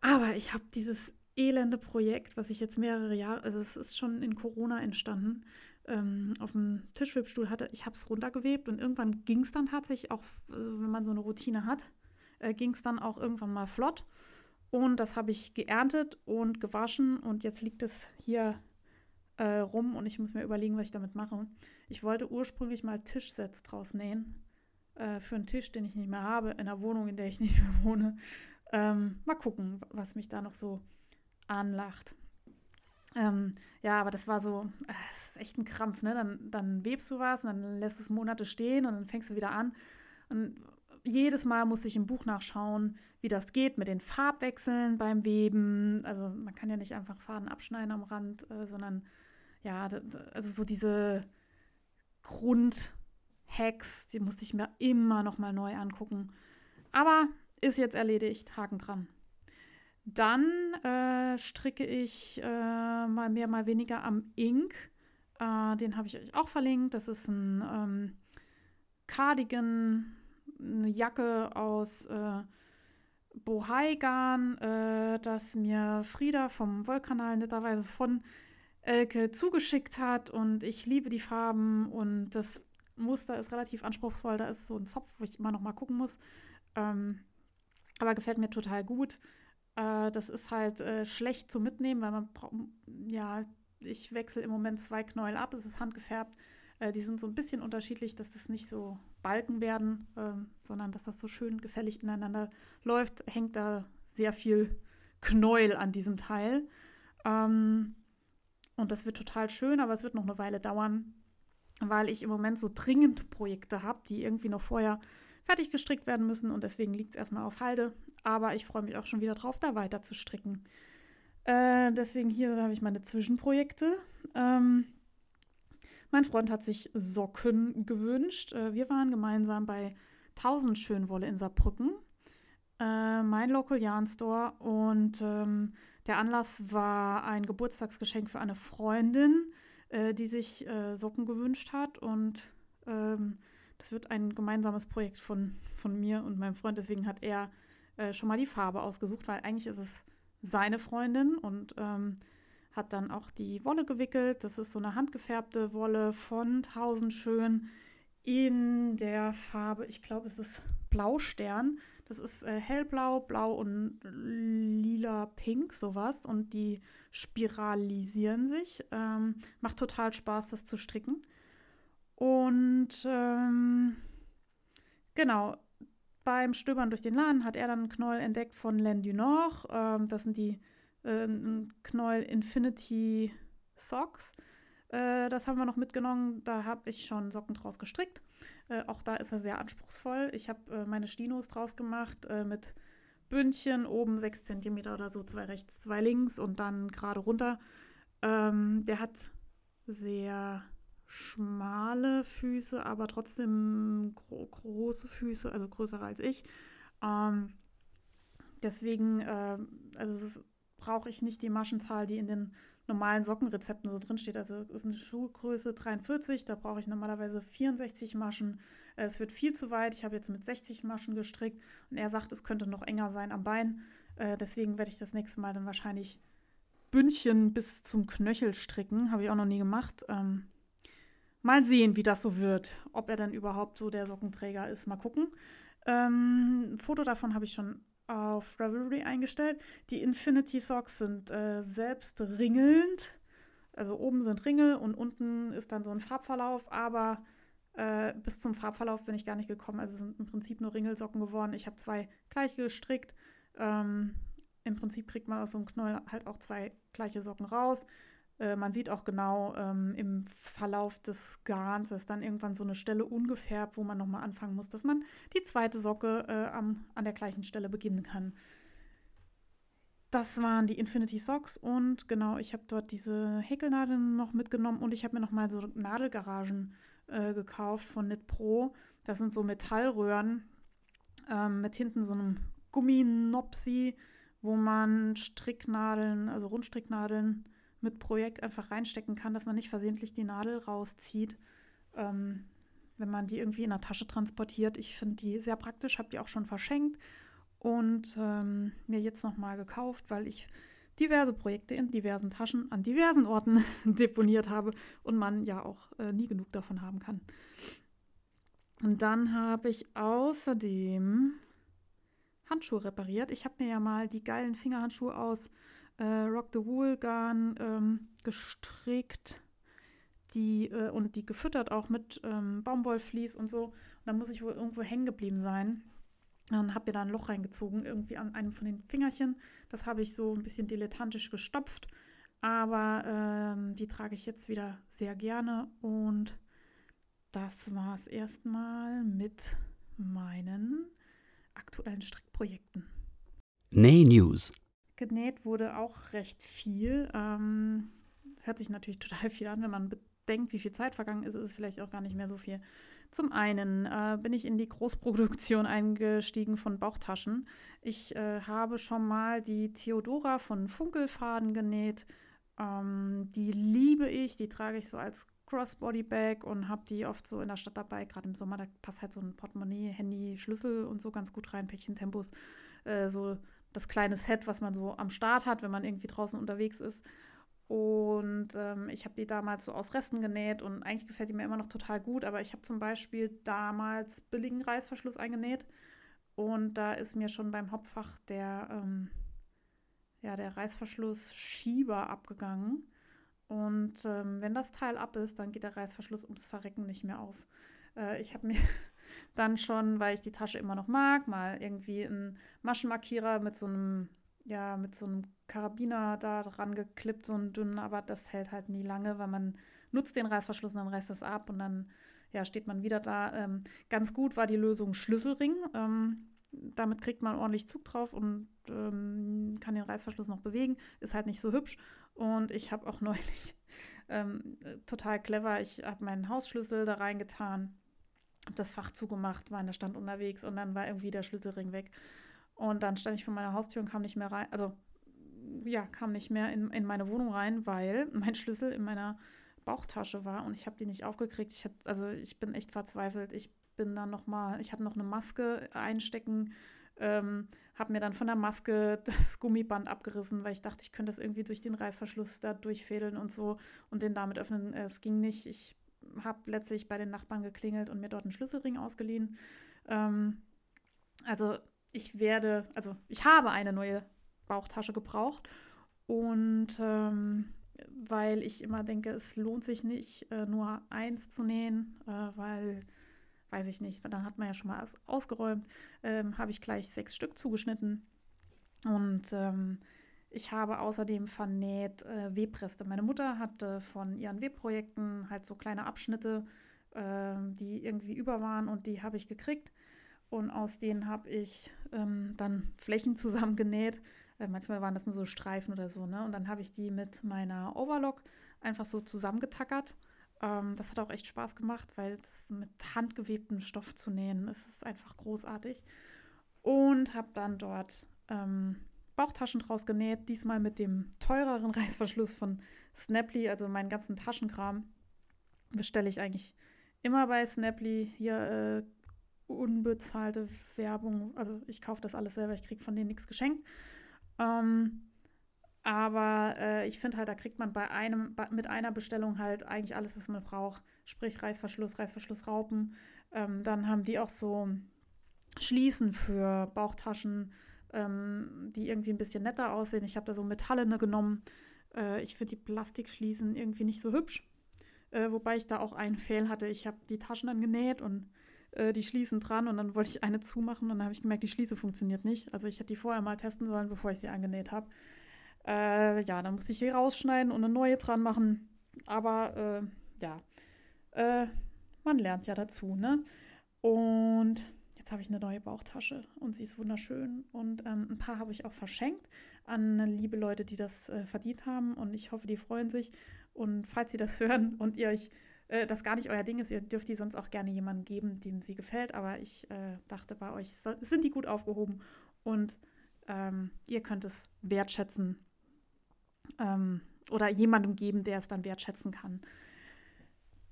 Aber ich habe dieses elende Projekt, was ich jetzt mehrere Jahre, also es ist schon in Corona entstanden, ähm, auf dem Tischwebstuhl hatte. Ich habe es runtergewebt und irgendwann ging es dann tatsächlich auch, also wenn man so eine Routine hat, äh, ging es dann auch irgendwann mal flott. Und das habe ich geerntet und gewaschen und jetzt liegt es hier äh, rum und ich muss mir überlegen, was ich damit mache. Ich wollte ursprünglich mal Tischsets draus nähen. Äh, für einen Tisch, den ich nicht mehr habe, in der Wohnung, in der ich nicht mehr wohne. Ähm, mal gucken, was mich da noch so anlacht. Ähm, ja, aber das war so, äh, das ist echt ein Krampf, ne? Dann, dann webst du was und dann lässt es Monate stehen und dann fängst du wieder an. Und jedes Mal muss ich im Buch nachschauen, wie das geht mit den Farbwechseln beim Weben. Also man kann ja nicht einfach Faden abschneiden am Rand, äh, sondern ja, also so diese Grundhacks, die musste ich mir immer noch mal neu angucken. Aber ist jetzt erledigt, Haken dran. Dann äh, stricke ich äh, mal mehr, mal weniger am Ink. Äh, den habe ich euch auch verlinkt. Das ist ein ähm, Cardigan, eine Jacke aus äh, Bohai-Garn, äh, das mir Frieda vom Wollkanal netterweise von Elke zugeschickt hat und ich liebe die Farben und das Muster ist relativ anspruchsvoll. Da ist so ein Zopf, wo ich immer noch mal gucken muss. Ähm, aber gefällt mir total gut. Äh, das ist halt äh, schlecht zu mitnehmen, weil man ja, ich wechsle im Moment zwei Knäuel ab. Es ist handgefärbt. Äh, die sind so ein bisschen unterschiedlich, dass das nicht so Balken werden, ähm, sondern dass das so schön gefällig ineinander läuft. Hängt da sehr viel Knäuel an diesem Teil. Ähm, und das wird total schön, aber es wird noch eine Weile dauern, weil ich im Moment so dringend Projekte habe, die irgendwie noch vorher fertig gestrickt werden müssen und deswegen liegt es erstmal auf Halde. Aber ich freue mich auch schon wieder drauf, da weiter zu stricken. Äh, deswegen hier habe ich meine Zwischenprojekte. Ähm, mein Freund hat sich Socken gewünscht. Äh, wir waren gemeinsam bei 1000 Schönwolle in Saarbrücken, äh, mein Local Yarn Store. Und ähm, der Anlass war ein Geburtstagsgeschenk für eine Freundin, äh, die sich äh, Socken gewünscht hat. Und ähm, das wird ein gemeinsames Projekt von, von mir und meinem Freund. Deswegen hat er äh, schon mal die Farbe ausgesucht, weil eigentlich ist es seine Freundin und ähm, hat dann auch die Wolle gewickelt. Das ist so eine handgefärbte Wolle von Tausendschön in der Farbe, ich glaube, es ist Blaustern. Das ist äh, hellblau, blau und lila pink, sowas. Und die spiralisieren sich. Ähm, macht total Spaß, das zu stricken. Und ähm, genau, beim Stöbern durch den Laden hat er dann einen Knoll entdeckt von Len du Nord. Ähm, das sind die äh, Knoll Infinity Socks. Äh, das haben wir noch mitgenommen. Da habe ich schon Socken draus gestrickt. Äh, auch da ist er sehr anspruchsvoll. Ich habe äh, meine Stinos draus gemacht äh, mit Bündchen, oben 6 cm oder so, zwei rechts, zwei links und dann gerade runter. Ähm, der hat sehr schmale Füße, aber trotzdem gro große Füße, also größere als ich. Ähm, deswegen, äh, also brauche ich nicht die Maschenzahl, die in den normalen Sockenrezepten so drin steht. Also es ist eine Schuhgröße 43, da brauche ich normalerweise 64 Maschen. Äh, es wird viel zu weit. Ich habe jetzt mit 60 Maschen gestrickt und er sagt, es könnte noch enger sein am Bein. Äh, deswegen werde ich das nächste Mal dann wahrscheinlich Bündchen bis zum Knöchel stricken. Habe ich auch noch nie gemacht. Ähm, Mal sehen, wie das so wird. Ob er dann überhaupt so der Sockenträger ist. Mal gucken. Ähm, ein Foto davon habe ich schon auf Ravelry eingestellt. Die Infinity Socks sind äh, selbst ringelnd. Also oben sind Ringel und unten ist dann so ein Farbverlauf, aber äh, bis zum Farbverlauf bin ich gar nicht gekommen. Also sind im Prinzip nur Ringelsocken geworden. Ich habe zwei gleich gestrickt. Ähm, Im Prinzip kriegt man aus so einem Knoll halt auch zwei gleiche Socken raus. Äh, man sieht auch genau ähm, im Verlauf des Garns, dass dann irgendwann so eine Stelle ungefärbt, wo man nochmal anfangen muss, dass man die zweite Socke äh, am, an der gleichen Stelle beginnen kann. Das waren die Infinity Socks und genau, ich habe dort diese Häkelnadeln noch mitgenommen und ich habe mir nochmal so Nadelgaragen äh, gekauft von Knit Pro. Das sind so Metallröhren ähm, mit hinten so einem Gumminopsi, wo man Stricknadeln, also Rundstricknadeln mit Projekt einfach reinstecken kann, dass man nicht versehentlich die Nadel rauszieht, ähm, wenn man die irgendwie in der Tasche transportiert. Ich finde die sehr praktisch, habe die auch schon verschenkt und ähm, mir jetzt nochmal gekauft, weil ich diverse Projekte in diversen Taschen an diversen Orten deponiert habe und man ja auch äh, nie genug davon haben kann. Und dann habe ich außerdem Handschuhe repariert. Ich habe mir ja mal die geilen Fingerhandschuhe aus äh, Rock the Wool Garn ähm, gestrickt die, äh, und die gefüttert auch mit ähm, Baumwollvlies und so. Und dann muss ich wohl irgendwo hängen geblieben sein. Dann habe mir da ein Loch reingezogen, irgendwie an einem von den Fingerchen. Das habe ich so ein bisschen dilettantisch gestopft. Aber ähm, die trage ich jetzt wieder sehr gerne. Und das war es erstmal mit meinen aktuellen Strickprojekten. Nay News genäht wurde auch recht viel. Ähm, hört sich natürlich total viel an, wenn man bedenkt, wie viel Zeit vergangen ist, ist es vielleicht auch gar nicht mehr so viel. Zum einen äh, bin ich in die Großproduktion eingestiegen von Bauchtaschen. Ich äh, habe schon mal die Theodora von Funkelfaden genäht. Ähm, die liebe ich, die trage ich so als Crossbody-Bag und habe die oft so in der Stadt dabei. Gerade im Sommer, da passt halt so ein Portemonnaie, Handy, Schlüssel und so ganz gut rein, Päckchen-Tempos. Äh, so das kleine Set, was man so am Start hat, wenn man irgendwie draußen unterwegs ist. Und ähm, ich habe die damals so aus Resten genäht und eigentlich gefällt die mir immer noch total gut. Aber ich habe zum Beispiel damals billigen Reißverschluss eingenäht und da ist mir schon beim Hauptfach der, ähm, ja, der Reißverschluss-Schieber abgegangen. Und ähm, wenn das Teil ab ist, dann geht der Reißverschluss ums Verrecken nicht mehr auf. Äh, ich habe mir dann schon, weil ich die Tasche immer noch mag, mal irgendwie einen Maschenmarkierer mit so einem ja mit so einem Karabiner da dran geklippt, so einen dünnen, aber das hält halt nie lange, weil man nutzt den Reißverschluss und dann reißt das ab und dann ja, steht man wieder da. Ähm, ganz gut war die Lösung Schlüsselring. Ähm, damit kriegt man ordentlich Zug drauf und ähm, kann den Reißverschluss noch bewegen. Ist halt nicht so hübsch. Und ich habe auch neulich ähm, total clever, ich habe meinen Hausschlüssel da reingetan, habe das Fach zugemacht, war in der Stand unterwegs und dann war irgendwie der Schlüsselring weg. Und dann stand ich vor meiner Haustür und kam nicht mehr rein. Also ja, kam nicht mehr in, in meine Wohnung rein, weil mein Schlüssel in meiner Bauchtasche war und ich habe die nicht aufgekriegt. Ich hat, also ich bin echt verzweifelt. Ich bin dann noch mal, ich hatte noch eine Maske einstecken, ähm, habe mir dann von der Maske das Gummiband abgerissen, weil ich dachte, ich könnte das irgendwie durch den Reißverschluss da durchfädeln und so und den damit öffnen. Es ging nicht. Ich habe letztlich bei den Nachbarn geklingelt und mir dort einen Schlüsselring ausgeliehen. Ähm, also ich werde, also ich habe eine neue Bauchtasche gebraucht und ähm, weil ich immer denke, es lohnt sich nicht, äh, nur eins zu nähen, äh, weil, weiß ich nicht, dann hat man ja schon mal ausgeräumt, ähm, habe ich gleich sechs Stück zugeschnitten. Und ähm, ich habe außerdem vernäht äh, Webreste. Meine Mutter hatte von ihren Webprojekten halt so kleine Abschnitte, äh, die irgendwie über waren und die habe ich gekriegt. Und aus denen habe ich ähm, dann Flächen zusammengenäht äh, manchmal waren das nur so Streifen oder so, ne? Und dann habe ich die mit meiner Overlock einfach so zusammengetackert. Ähm, das hat auch echt Spaß gemacht, weil das mit handgewebtem Stoff zu nähen, ist einfach großartig. Und habe dann dort ähm, Bauchtaschen draus genäht, diesmal mit dem teureren Reißverschluss von Snaply, also meinen ganzen Taschenkram bestelle ich eigentlich immer bei Snaply. Hier äh, unbezahlte Werbung, also ich kaufe das alles selber, ich kriege von denen nichts geschenkt. Ähm, aber äh, ich finde halt, da kriegt man bei einem, mit einer Bestellung halt eigentlich alles, was man braucht. Sprich Reißverschluss, Reißverschlussraupen. Ähm, dann haben die auch so Schließen für Bauchtaschen, ähm, die irgendwie ein bisschen netter aussehen. Ich habe da so metallene genommen. Äh, ich finde die Plastikschließen irgendwie nicht so hübsch. Äh, wobei ich da auch einen Fehl hatte. Ich habe die Taschen dann genäht und äh, die Schließen dran und dann wollte ich eine zumachen und dann habe ich gemerkt, die Schließe funktioniert nicht. Also ich hätte die vorher mal testen sollen, bevor ich sie angenäht habe. Äh, ja, dann musste ich hier rausschneiden und eine neue dran machen. Aber äh, ja, äh, man lernt ja dazu, ne? Und jetzt habe ich eine neue Bauchtasche und sie ist wunderschön. Und ähm, ein paar habe ich auch verschenkt an liebe Leute, die das äh, verdient haben. Und ich hoffe, die freuen sich. Und falls sie das hören und ihr euch äh, das gar nicht euer Ding ist. Ihr dürft die sonst auch gerne jemandem geben, dem sie gefällt. Aber ich äh, dachte, bei euch sind die gut aufgehoben und ähm, ihr könnt es wertschätzen ähm, oder jemandem geben, der es dann wertschätzen kann.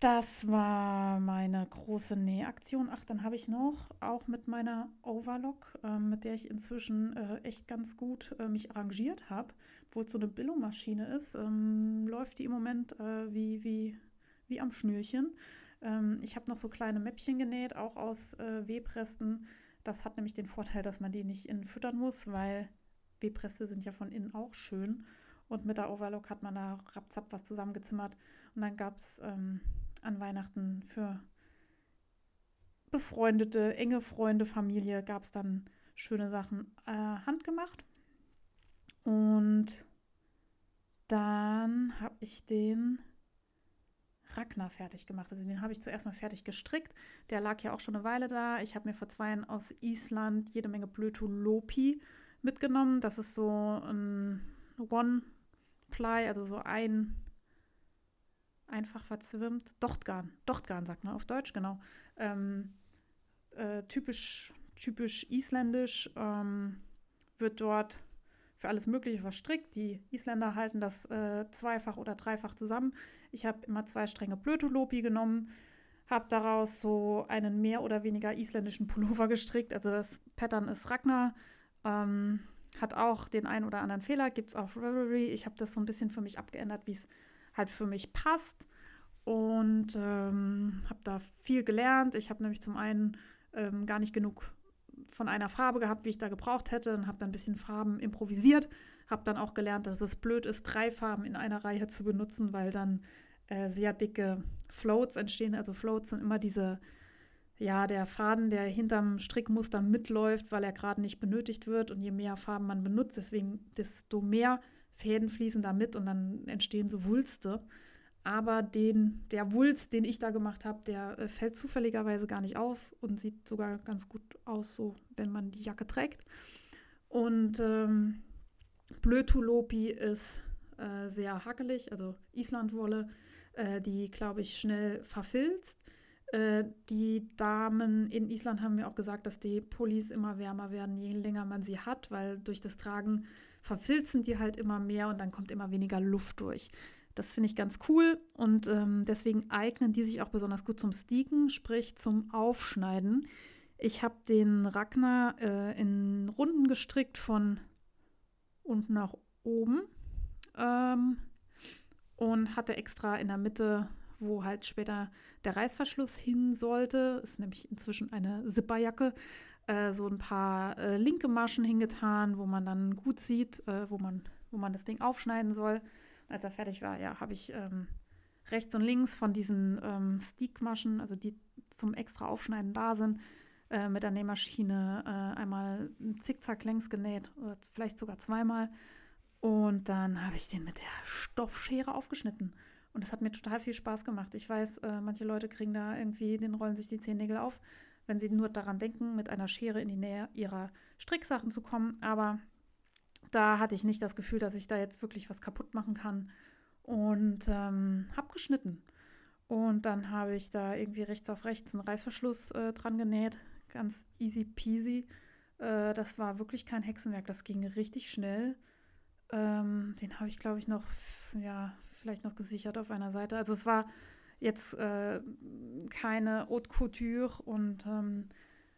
Das war meine große Nähaktion. Ach, dann habe ich noch, auch mit meiner Overlock, äh, mit der ich inzwischen äh, echt ganz gut äh, mich arrangiert habe, wo es so eine Billo-Maschine ist, ähm, läuft die im Moment äh, wie, wie wie am Schnürchen. Ähm, ich habe noch so kleine Mäppchen genäht, auch aus äh, Webresten. Das hat nämlich den Vorteil, dass man die nicht innen füttern muss, weil Webreste sind ja von innen auch schön. Und mit der Overlock hat man da rapzapp was zusammengezimmert. Und dann gab es ähm, an Weihnachten für befreundete, enge Freunde, Familie gab es dann schöne Sachen äh, handgemacht. Und dann habe ich den Ragnar fertig gemacht. Also den habe ich zuerst mal fertig gestrickt. Der lag ja auch schon eine Weile da. Ich habe mir vor zwei Jahren aus Island jede Menge Blötulopi mitgenommen. Das ist so ein One-Ply, also so ein einfach verzwimmt. Dochtgarn. Dochtgarn sagt man auf Deutsch, genau. Ähm, äh, typisch, typisch isländisch ähm, wird dort für alles Mögliche verstrickt. Die Isländer halten das äh, zweifach oder dreifach zusammen. Ich habe immer zwei Stränge Blötulopi genommen, habe daraus so einen mehr oder weniger isländischen Pullover gestrickt. Also das Pattern ist Ragnar. Ähm, hat auch den einen oder anderen Fehler, gibt es auf Revelry. Ich habe das so ein bisschen für mich abgeändert, wie es halt für mich passt. Und ähm, habe da viel gelernt. Ich habe nämlich zum einen ähm, gar nicht genug von einer Farbe gehabt, wie ich da gebraucht hätte und habe dann ein bisschen Farben improvisiert. Habe dann auch gelernt, dass es blöd ist, drei Farben in einer Reihe zu benutzen, weil dann äh, sehr dicke Floats entstehen. Also Floats sind immer diese, ja, der Faden, der hinterm Strickmuster mitläuft, weil er gerade nicht benötigt wird. Und je mehr Farben man benutzt, deswegen desto mehr Fäden fließen da mit und dann entstehen so Wulste. Aber den, der Wulst, den ich da gemacht habe, der äh, fällt zufälligerweise gar nicht auf und sieht sogar ganz gut aus, so wenn man die Jacke trägt. Und ähm, Blötulopi ist äh, sehr hakelig, also Islandwolle, äh, die, glaube ich, schnell verfilzt. Äh, die Damen in Island haben mir auch gesagt, dass die Pullis immer wärmer werden, je länger man sie hat, weil durch das Tragen verfilzen die halt immer mehr und dann kommt immer weniger Luft durch. Das finde ich ganz cool und ähm, deswegen eignen die sich auch besonders gut zum Steaken, sprich zum Aufschneiden. Ich habe den Ragnar äh, in Runden gestrickt von unten nach oben ähm, und hatte extra in der Mitte wo halt später der Reißverschluss hin sollte. Ist nämlich inzwischen eine Zipperjacke. Äh, so ein paar äh, linke Maschen hingetan, wo man dann gut sieht, äh, wo, man, wo man das Ding aufschneiden soll. Und als er fertig war, ja, habe ich ähm, rechts und links von diesen ähm, Steak-Maschen, also die zum extra Aufschneiden da sind, äh, mit der Nähmaschine äh, einmal zickzack längs genäht oder vielleicht sogar zweimal. Und dann habe ich den mit der Stoffschere aufgeschnitten. Und das hat mir total viel Spaß gemacht. Ich weiß, äh, manche Leute kriegen da irgendwie, den rollen sich die Zehennägel auf, wenn sie nur daran denken, mit einer Schere in die Nähe ihrer Stricksachen zu kommen. Aber da hatte ich nicht das Gefühl, dass ich da jetzt wirklich was kaputt machen kann. Und ähm, habe geschnitten. Und dann habe ich da irgendwie rechts auf rechts einen Reißverschluss äh, dran genäht. Ganz easy peasy. Äh, das war wirklich kein Hexenwerk. Das ging richtig schnell. Ähm, den habe ich, glaube ich, noch ja, vielleicht noch gesichert auf einer Seite. Also es war jetzt äh, keine Haute Couture und ähm,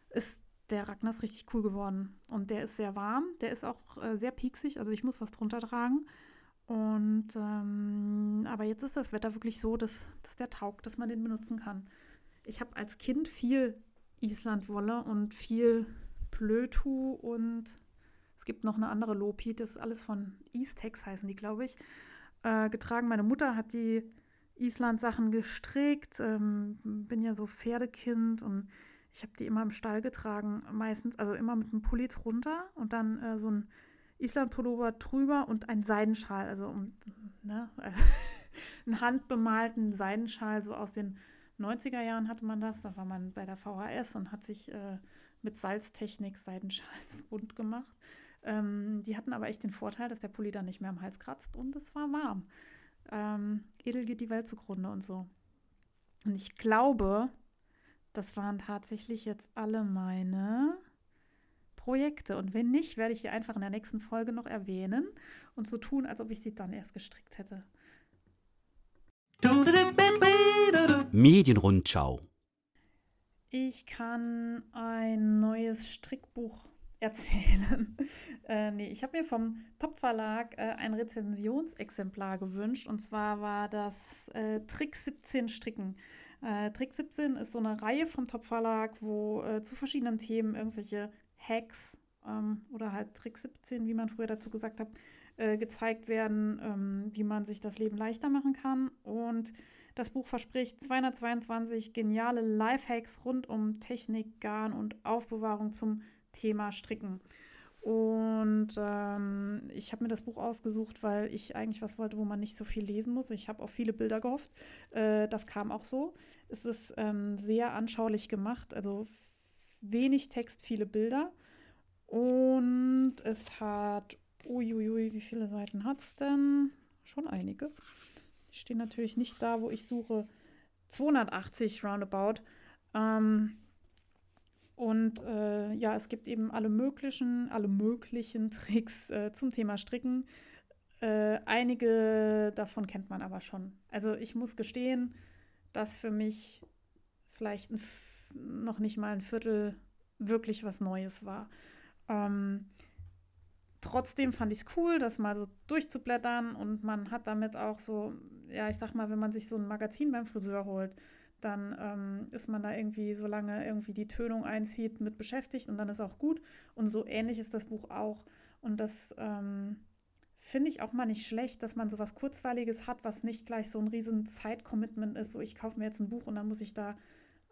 ist der Ragnar ist richtig cool geworden. Und der ist sehr warm, der ist auch äh, sehr pieksig, also ich muss was drunter tragen. Und ähm, aber jetzt ist das Wetter wirklich so, dass, dass der taugt, dass man den benutzen kann. Ich habe als Kind viel Islandwolle und viel Plötu und es gibt noch eine andere Lopi, das ist alles von Eastex heißen die, glaube ich äh, getragen. Meine Mutter hat die Island-Sachen gestrickt. Ähm, bin ja so Pferdekind und ich habe die immer im Stall getragen, meistens, also immer mit einem Pulli drunter und dann äh, so ein Island-Pullover drüber und ein Seidenschal, also um, ne, einen handbemalten Seidenschal, so aus den 90er Jahren hatte man das. Da war man bei der VHS und hat sich äh, mit Salztechnik Seidenschals bunt gemacht. Ähm, die hatten aber echt den Vorteil, dass der Pulli dann nicht mehr am Hals kratzt und es war warm. Ähm, edel geht die Welt zugrunde und so. Und ich glaube, das waren tatsächlich jetzt alle meine Projekte. Und wenn nicht, werde ich die einfach in der nächsten Folge noch erwähnen und so tun, als ob ich sie dann erst gestrickt hätte. Medienrundschau. Ich kann ein neues Strickbuch erzählen. äh, nee, ich habe mir vom Top-Verlag äh, ein Rezensionsexemplar gewünscht. Und zwar war das äh, Trick 17 Stricken. Äh, Trick 17 ist so eine Reihe vom Top-Verlag, wo äh, zu verschiedenen Themen irgendwelche Hacks ähm, oder halt Trick 17, wie man früher dazu gesagt hat, äh, gezeigt werden, ähm, wie man sich das Leben leichter machen kann. Und das Buch verspricht 222 geniale Lifehacks rund um Technik, Garn und Aufbewahrung zum Thema Stricken. Und ähm, ich habe mir das Buch ausgesucht, weil ich eigentlich was wollte, wo man nicht so viel lesen muss. Ich habe auf viele Bilder gehofft. Äh, das kam auch so. Es ist ähm, sehr anschaulich gemacht, also wenig Text, viele Bilder. Und es hat, uiuiui, wie viele Seiten hat es denn? Schon einige. Die stehen natürlich nicht da, wo ich suche. 280 roundabout. Ähm, und äh, ja, es gibt eben alle möglichen, alle möglichen Tricks äh, zum Thema Stricken. Äh, einige davon kennt man aber schon. Also ich muss gestehen, dass für mich vielleicht noch nicht mal ein Viertel wirklich was Neues war. Ähm, trotzdem fand ich es cool, das mal so durchzublättern und man hat damit auch so, ja, ich sag mal, wenn man sich so ein Magazin beim Friseur holt, dann ähm, ist man da irgendwie, solange irgendwie die Tönung einzieht, mit beschäftigt und dann ist auch gut. Und so ähnlich ist das Buch auch. Und das ähm, finde ich auch mal nicht schlecht, dass man so was Kurzweiliges hat, was nicht gleich so ein riesen Zeitcommitment ist. So, ich kaufe mir jetzt ein Buch und dann muss ich da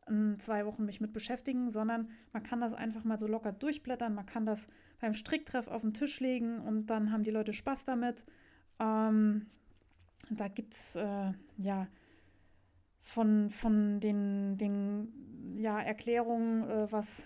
in zwei Wochen mich mit beschäftigen, sondern man kann das einfach mal so locker durchblättern. Man kann das beim Stricktreff auf den Tisch legen und dann haben die Leute Spaß damit. Ähm, da gibt es äh, ja von, von den, den ja, Erklärungen, äh, was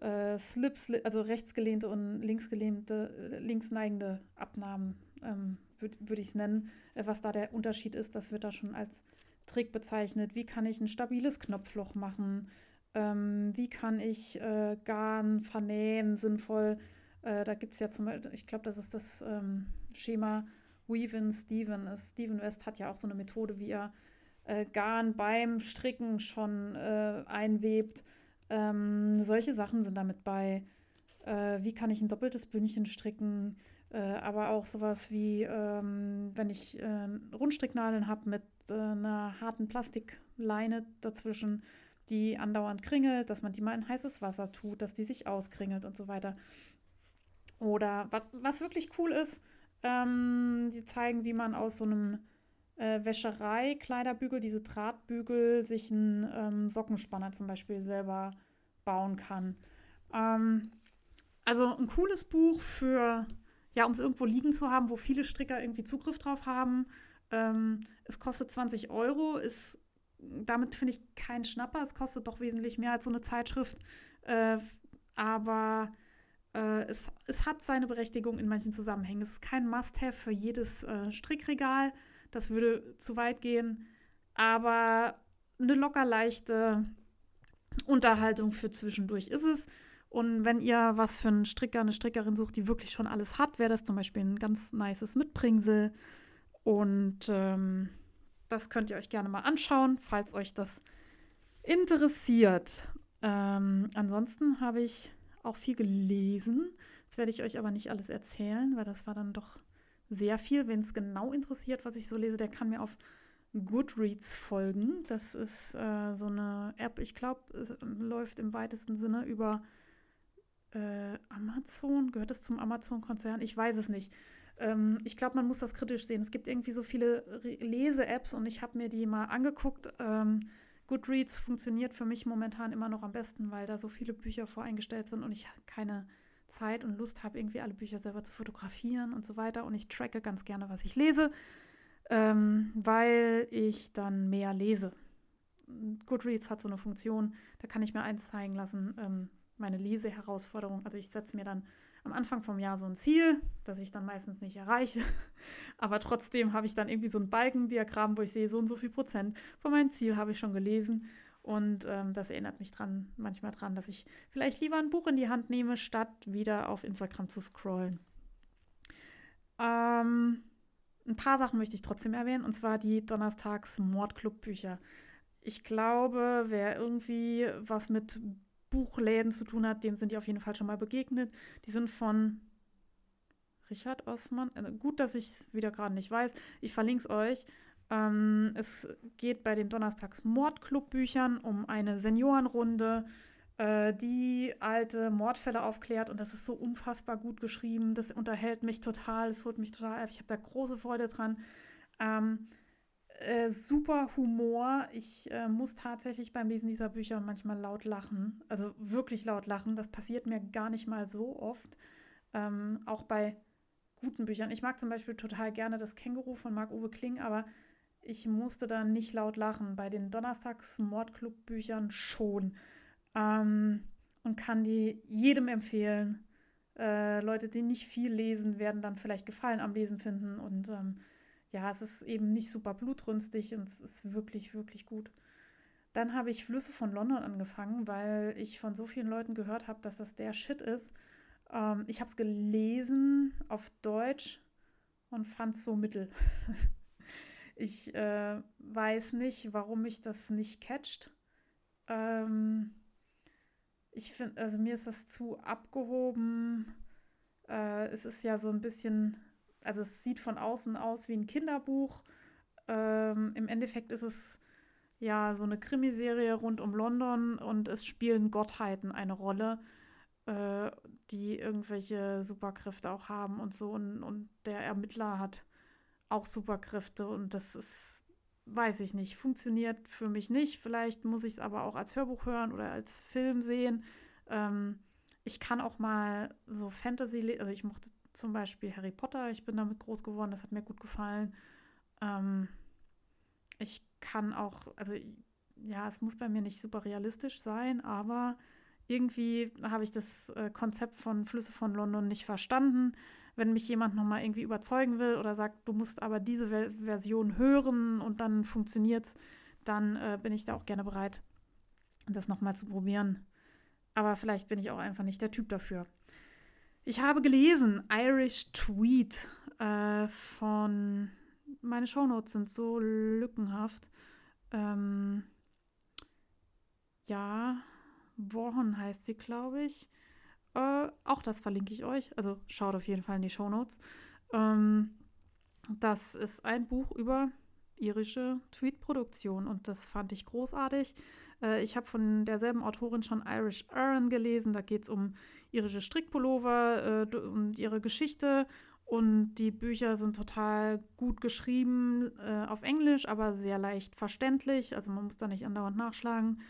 äh, Slips, also rechtsgelehnte und linksgelehnte, linksneigende Abnahmen, ähm, würde würd ich es nennen, äh, was da der Unterschied ist, das wird da schon als Trick bezeichnet. Wie kann ich ein stabiles Knopfloch machen? Ähm, wie kann ich äh, Garn vernähen sinnvoll? Äh, da gibt es ja zum Beispiel, ich glaube, das ist das ähm, Schema Weavin Steven. Steven West hat ja auch so eine Methode, wie er äh, Garn beim Stricken schon äh, einwebt. Ähm, solche Sachen sind damit bei. Äh, wie kann ich ein doppeltes Bündchen stricken? Äh, aber auch sowas wie, ähm, wenn ich äh, Rundstricknadeln habe mit äh, einer harten Plastikleine dazwischen, die andauernd kringelt, dass man die mal in heißes Wasser tut, dass die sich auskringelt und so weiter. Oder was, was wirklich cool ist, ähm, die zeigen, wie man aus so einem äh, Wäscherei-Kleiderbügel, diese Drahtbügel, sich einen ähm, Sockenspanner zum Beispiel selber bauen kann. Ähm, also ein cooles Buch für, ja, um es irgendwo liegen zu haben, wo viele Stricker irgendwie Zugriff drauf haben. Ähm, es kostet 20 Euro, ist damit finde ich kein Schnapper. Es kostet doch wesentlich mehr als so eine Zeitschrift. Äh, aber äh, es, es hat seine Berechtigung in manchen Zusammenhängen. Es ist kein Must-Have für jedes äh, Strickregal. Das würde zu weit gehen. Aber eine locker leichte Unterhaltung für zwischendurch ist es. Und wenn ihr was für einen Stricker, eine Strickerin sucht, die wirklich schon alles hat, wäre das zum Beispiel ein ganz nices Mitbringsel. Und ähm, das könnt ihr euch gerne mal anschauen, falls euch das interessiert. Ähm, ansonsten habe ich auch viel gelesen. Das werde ich euch aber nicht alles erzählen, weil das war dann doch sehr viel. Wen es genau interessiert, was ich so lese, der kann mir auf Goodreads folgen. Das ist äh, so eine App, ich glaube, es läuft im weitesten Sinne über äh, Amazon. Gehört es zum Amazon-Konzern? Ich weiß es nicht. Ähm, ich glaube, man muss das kritisch sehen. Es gibt irgendwie so viele Lese-Apps und ich habe mir die mal angeguckt. Ähm, Goodreads funktioniert für mich momentan immer noch am besten, weil da so viele Bücher voreingestellt sind und ich keine Zeit und Lust habe, irgendwie alle Bücher selber zu fotografieren und so weiter. Und ich tracke ganz gerne, was ich lese, ähm, weil ich dann mehr lese. Goodreads hat so eine Funktion, da kann ich mir eins zeigen lassen, ähm, meine Leseherausforderung. Also ich setze mir dann am Anfang vom Jahr so ein Ziel, das ich dann meistens nicht erreiche. Aber trotzdem habe ich dann irgendwie so ein Balkendiagramm, wo ich sehe, so und so viel Prozent von meinem Ziel habe ich schon gelesen. Und ähm, das erinnert mich dran, manchmal dran, dass ich vielleicht lieber ein Buch in die Hand nehme, statt wieder auf Instagram zu scrollen. Ähm, ein paar Sachen möchte ich trotzdem erwähnen, und zwar die Donnerstags Mordclub-Bücher. Ich glaube, wer irgendwie was mit Buchläden zu tun hat, dem sind die auf jeden Fall schon mal begegnet. Die sind von Richard Osman. Äh, gut, dass ich es wieder gerade nicht weiß. Ich verlinke es euch. Ähm, es geht bei den Donnerstags Mordclub-Büchern um eine Seniorenrunde, äh, die alte Mordfälle aufklärt. Und das ist so unfassbar gut geschrieben. Das unterhält mich total. Es holt mich total ab. Ich habe da große Freude dran. Ähm, äh, super Humor. Ich äh, muss tatsächlich beim Lesen dieser Bücher manchmal laut lachen. Also wirklich laut lachen. Das passiert mir gar nicht mal so oft. Ähm, auch bei guten Büchern. Ich mag zum Beispiel total gerne das Känguru von Marc-Uwe Kling, aber ich musste da nicht laut lachen. Bei den Donnerstags-Mordclub-Büchern schon. Ähm, und kann die jedem empfehlen. Äh, Leute, die nicht viel lesen, werden dann vielleicht Gefallen am Lesen finden und ähm, ja, es ist eben nicht super blutrünstig und es ist wirklich, wirklich gut. Dann habe ich Flüsse von London angefangen, weil ich von so vielen Leuten gehört habe, dass das der Shit ist. Ähm, ich habe es gelesen auf Deutsch und fand es so mittel. ich äh, weiß nicht, warum mich das nicht catcht. Ähm, ich finde, also mir ist das zu abgehoben. Äh, es ist ja so ein bisschen also es sieht von außen aus wie ein Kinderbuch. Ähm, Im Endeffekt ist es ja so eine Krimiserie rund um London und es spielen Gottheiten eine Rolle, äh, die irgendwelche Superkräfte auch haben und so. Und, und der Ermittler hat auch Superkräfte und das ist weiß ich nicht, funktioniert für mich nicht. Vielleicht muss ich es aber auch als Hörbuch hören oder als Film sehen. Ähm, ich kann auch mal so Fantasy, also ich mochte zum Beispiel Harry Potter, ich bin damit groß geworden, das hat mir gut gefallen. Ähm, ich kann auch, also ja, es muss bei mir nicht super realistisch sein, aber irgendwie habe ich das äh, Konzept von Flüsse von London nicht verstanden. Wenn mich jemand nochmal irgendwie überzeugen will oder sagt, du musst aber diese Ver Version hören und dann funktioniert es, dann äh, bin ich da auch gerne bereit, das nochmal zu probieren. Aber vielleicht bin ich auch einfach nicht der Typ dafür. Ich habe gelesen, Irish Tweet äh, von. Meine Shownotes sind so lückenhaft. Ähm, ja, Warren heißt sie, glaube ich. Äh, auch das verlinke ich euch. Also schaut auf jeden Fall in die Shownotes. Ähm, das ist ein Buch über irische Tweetproduktion und das fand ich großartig. Äh, ich habe von derselben Autorin schon Irish Erin gelesen. Da geht es um irische Strickpullover äh, und ihre Geschichte. Und die Bücher sind total gut geschrieben äh, auf Englisch, aber sehr leicht verständlich. Also man muss da nicht andauernd nachschlagen.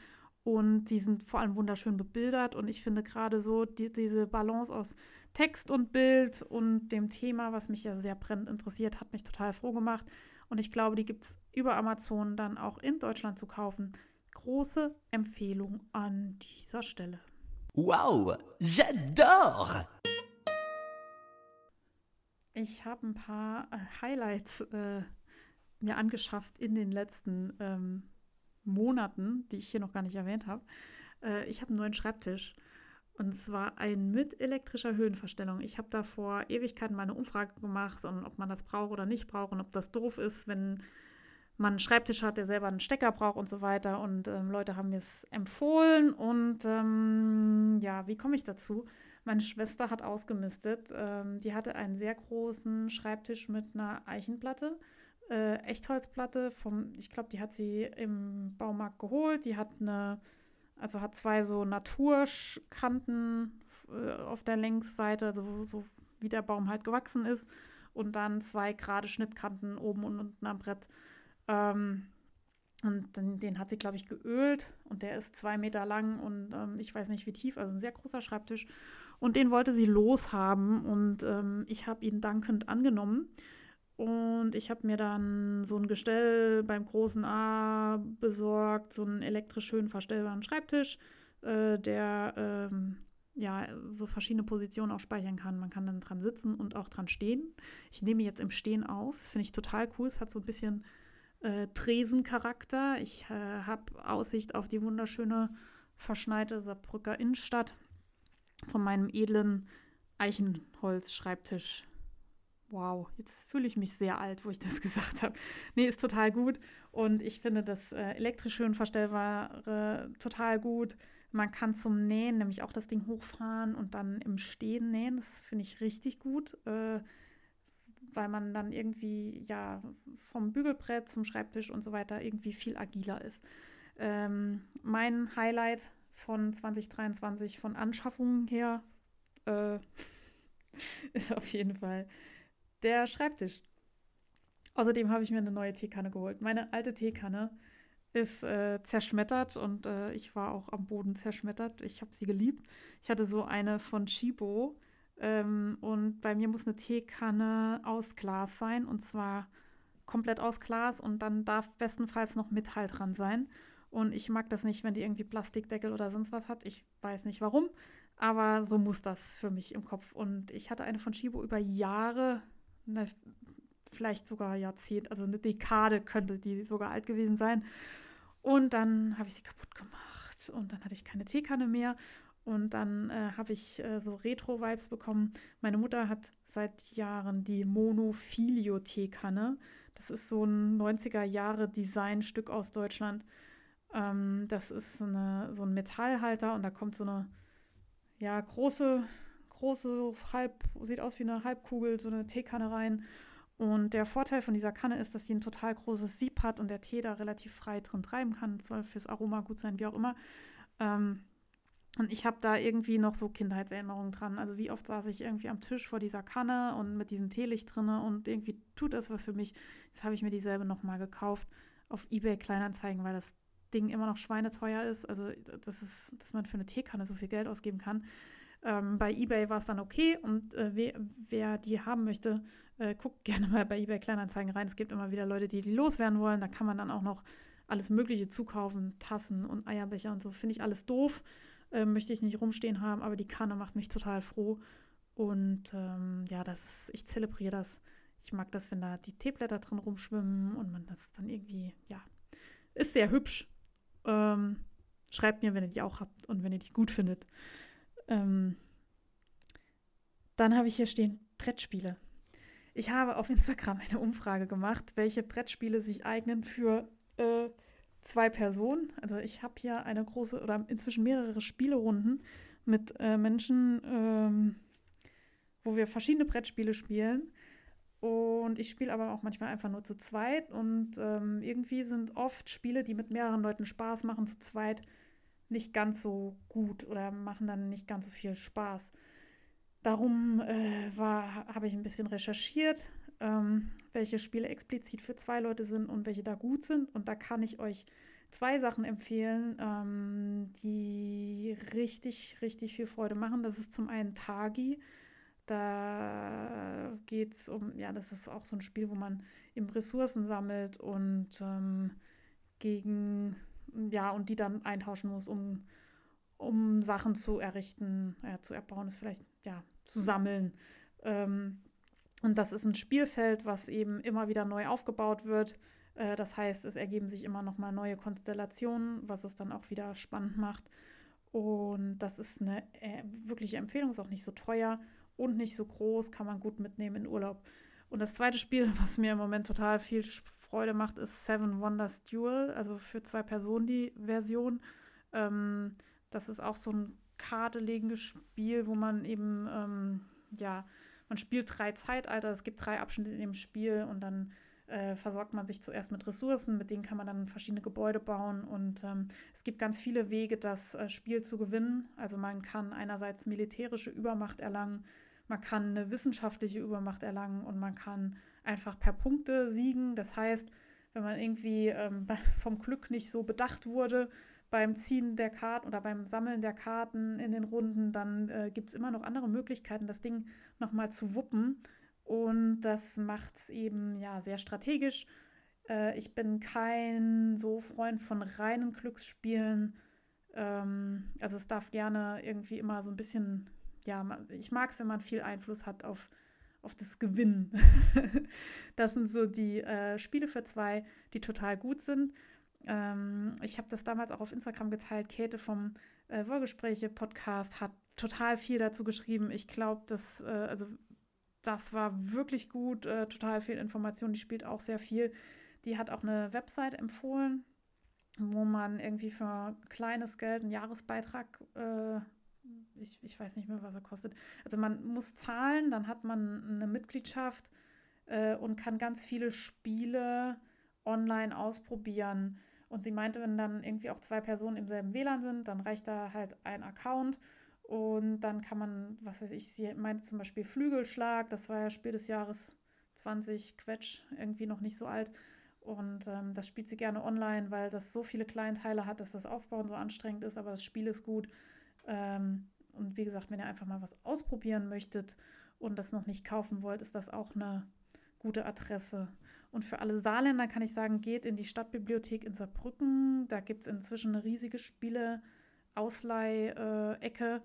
Und die sind vor allem wunderschön bebildert. Und ich finde gerade so die, diese Balance aus Text und Bild und dem Thema, was mich ja sehr brennend interessiert, hat mich total froh gemacht. Und ich glaube, die gibt es über Amazon dann auch in Deutschland zu kaufen. Große Empfehlung an dieser Stelle. Wow, j'adore! Ich habe ein paar äh, Highlights äh, mir angeschafft in den letzten ähm, Monaten, die ich hier noch gar nicht erwähnt habe. Äh, ich habe einen neuen Schreibtisch und zwar ein mit elektrischer Höhenverstellung. Ich habe da vor Ewigkeiten mal eine Umfrage gemacht, und ob man das braucht oder nicht braucht und ob das doof ist, wenn man einen Schreibtisch hat, der selber einen Stecker braucht und so weiter. Und ähm, Leute haben mir es empfohlen. Und ähm, ja, wie komme ich dazu? Meine Schwester hat ausgemistet. Ähm, die hatte einen sehr großen Schreibtisch mit einer Eichenplatte. Äh, Echtholzplatte vom, ich glaube, die hat sie im Baumarkt geholt. Die hat eine, also hat zwei so Naturkanten äh, auf der Längsseite, also so wie der Baum halt gewachsen ist. Und dann zwei gerade Schnittkanten oben und unten am Brett. Ähm, und den, den, hat sie, glaube ich, geölt und der ist zwei Meter lang und ähm, ich weiß nicht wie tief, also ein sehr großer Schreibtisch. Und den wollte sie loshaben und ähm, ich habe ihn dankend angenommen. Und ich habe mir dann so ein Gestell beim großen A besorgt, so einen elektrisch schön verstellbaren Schreibtisch, äh, der ähm, ja so verschiedene Positionen auch speichern kann. Man kann dann dran sitzen und auch dran stehen. Ich nehme jetzt im Stehen auf. Das finde ich total cool. Es hat so ein bisschen äh, Tresencharakter. Ich äh, habe Aussicht auf die wunderschöne verschneite Saarbrücker Innenstadt von meinem edlen Eichenholz-Schreibtisch. Wow, jetzt fühle ich mich sehr alt, wo ich das gesagt habe. Nee, ist total gut. Und ich finde das äh, elektrisch höhenverstellbare total gut. Man kann zum Nähen nämlich auch das Ding hochfahren und dann im Stehen nähen. Das finde ich richtig gut. Äh, weil man dann irgendwie ja vom Bügelbrett zum Schreibtisch und so weiter irgendwie viel agiler ist. Ähm, mein Highlight von 2023 von Anschaffungen her äh, ist auf jeden Fall der Schreibtisch. Außerdem habe ich mir eine neue Teekanne geholt. Meine alte Teekanne ist äh, zerschmettert und äh, ich war auch am Boden zerschmettert. Ich habe sie geliebt. Ich hatte so eine von Chibo ähm, und bei mir muss eine Teekanne aus Glas sein und zwar komplett aus Glas und dann darf bestenfalls noch Metall dran sein. Und ich mag das nicht, wenn die irgendwie Plastikdeckel oder sonst was hat. Ich weiß nicht warum, aber so muss das für mich im Kopf. Und ich hatte eine von Shibo über Jahre, ne, vielleicht sogar Jahrzehnt, also eine Dekade könnte die sogar alt gewesen sein. Und dann habe ich sie kaputt gemacht und dann hatte ich keine Teekanne mehr und dann äh, habe ich äh, so Retro-Vibes bekommen. Meine Mutter hat seit Jahren die Monofilio-Teekanne. Das ist so ein 90er-Jahre-Designstück aus Deutschland. Ähm, das ist eine, so ein Metallhalter und da kommt so eine ja, große, große, halb, sieht aus wie eine Halbkugel, so eine Teekanne rein. Und der Vorteil von dieser Kanne ist, dass sie ein total großes Sieb hat und der Tee da relativ frei drin treiben kann. Das soll fürs Aroma gut sein, wie auch immer. Ähm, und ich habe da irgendwie noch so Kindheitserinnerungen dran. Also wie oft saß ich irgendwie am Tisch vor dieser Kanne und mit diesem Teelicht drinne und irgendwie tut das was für mich. Jetzt habe ich mir dieselbe nochmal gekauft. auf Ebay Kleinanzeigen, weil das Ding immer noch schweineteuer ist. Also das ist, dass man für eine Teekanne so viel Geld ausgeben kann. Ähm, bei eBay war es dann okay und äh, wer, wer, die haben möchte, äh, guckt gerne mal bei eBay Kleinanzeigen rein. Es gibt immer wieder Leute, die die loswerden wollen. Da kann man dann auch noch alles Mögliche zukaufen, Tassen und Eierbecher und so. Finde ich alles doof. Äh, möchte ich nicht rumstehen haben, aber die Kanne macht mich total froh. Und ähm, ja, das ist, ich zelebriere das. Ich mag das, wenn da die Teeblätter drin rumschwimmen und man das dann irgendwie, ja, ist sehr hübsch. Ähm, schreibt mir, wenn ihr die auch habt und wenn ihr die gut findet. Ähm, dann habe ich hier stehen Brettspiele. Ich habe auf Instagram eine Umfrage gemacht, welche Brettspiele sich eignen für äh, zwei Personen. Also ich habe hier eine große oder inzwischen mehrere Spielerunden mit äh, Menschen, ähm, wo wir verschiedene Brettspiele spielen. Und ich spiele aber auch manchmal einfach nur zu zweit. Und ähm, irgendwie sind oft Spiele, die mit mehreren Leuten Spaß machen, zu zweit nicht ganz so gut oder machen dann nicht ganz so viel Spaß. Darum äh, habe ich ein bisschen recherchiert, ähm, welche Spiele explizit für zwei Leute sind und welche da gut sind. Und da kann ich euch zwei Sachen empfehlen, ähm, die richtig, richtig viel Freude machen. Das ist zum einen Tagi. Da geht es um, ja, das ist auch so ein Spiel, wo man eben Ressourcen sammelt und ähm, gegen ja, und die dann eintauschen muss, um, um Sachen zu errichten, ja, zu erbauen, ist vielleicht, ja, zu sammeln. Ähm, und das ist ein Spielfeld, was eben immer wieder neu aufgebaut wird. Äh, das heißt, es ergeben sich immer noch mal neue Konstellationen, was es dann auch wieder spannend macht. Und das ist eine äh, wirkliche Empfehlung, ist auch nicht so teuer und nicht so groß, kann man gut mitnehmen in Urlaub. Und das zweite Spiel, was mir im Moment total viel Freude macht, ist Seven Wonders Duel, also für zwei Personen die Version. Ähm, das ist auch so ein kartelegendes Spiel, wo man eben, ähm, ja, man spielt drei Zeitalter, es gibt drei Abschnitte in dem Spiel und dann äh, versorgt man sich zuerst mit Ressourcen, mit denen kann man dann verschiedene Gebäude bauen und ähm, es gibt ganz viele Wege, das äh, Spiel zu gewinnen. Also man kann einerseits militärische Übermacht erlangen, man kann eine wissenschaftliche Übermacht erlangen und man kann einfach per Punkte siegen. Das heißt, wenn man irgendwie ähm, vom Glück nicht so bedacht wurde beim Ziehen der Karten oder beim Sammeln der Karten in den Runden, dann äh, gibt es immer noch andere Möglichkeiten, das Ding nochmal zu wuppen. Und das macht es eben ja sehr strategisch. Äh, ich bin kein so Freund von reinen Glücksspielen. Ähm, also es darf gerne irgendwie immer so ein bisschen ja, ich mag es, wenn man viel Einfluss hat auf, auf das Gewinnen. das sind so die äh, Spiele für zwei, die total gut sind. Ähm, ich habe das damals auch auf Instagram geteilt. Käthe vom äh, Wollgespräche-Podcast hat total viel dazu geschrieben. Ich glaube, dass, äh, also das war wirklich gut, äh, total viel Information. Die spielt auch sehr viel. Die hat auch eine Website empfohlen, wo man irgendwie für kleines Geld einen Jahresbeitrag äh, ich, ich weiß nicht mehr, was er kostet. Also man muss zahlen, dann hat man eine Mitgliedschaft äh, und kann ganz viele Spiele online ausprobieren. Und sie meinte, wenn dann irgendwie auch zwei Personen im selben WLAN sind, dann reicht da halt ein Account und dann kann man, was weiß ich, sie meinte zum Beispiel Flügelschlag, das war ja Spiel des Jahres 20, Quetsch, irgendwie noch nicht so alt. Und ähm, das spielt sie gerne online, weil das so viele Kleinteile hat, dass das Aufbauen so anstrengend ist, aber das Spiel ist gut. Ähm, und wie gesagt, wenn ihr einfach mal was ausprobieren möchtet und das noch nicht kaufen wollt, ist das auch eine gute Adresse. Und für alle Saarländer kann ich sagen, geht in die Stadtbibliothek in Saarbrücken. Da gibt es inzwischen eine riesige Spiele-Ausleih-Ecke.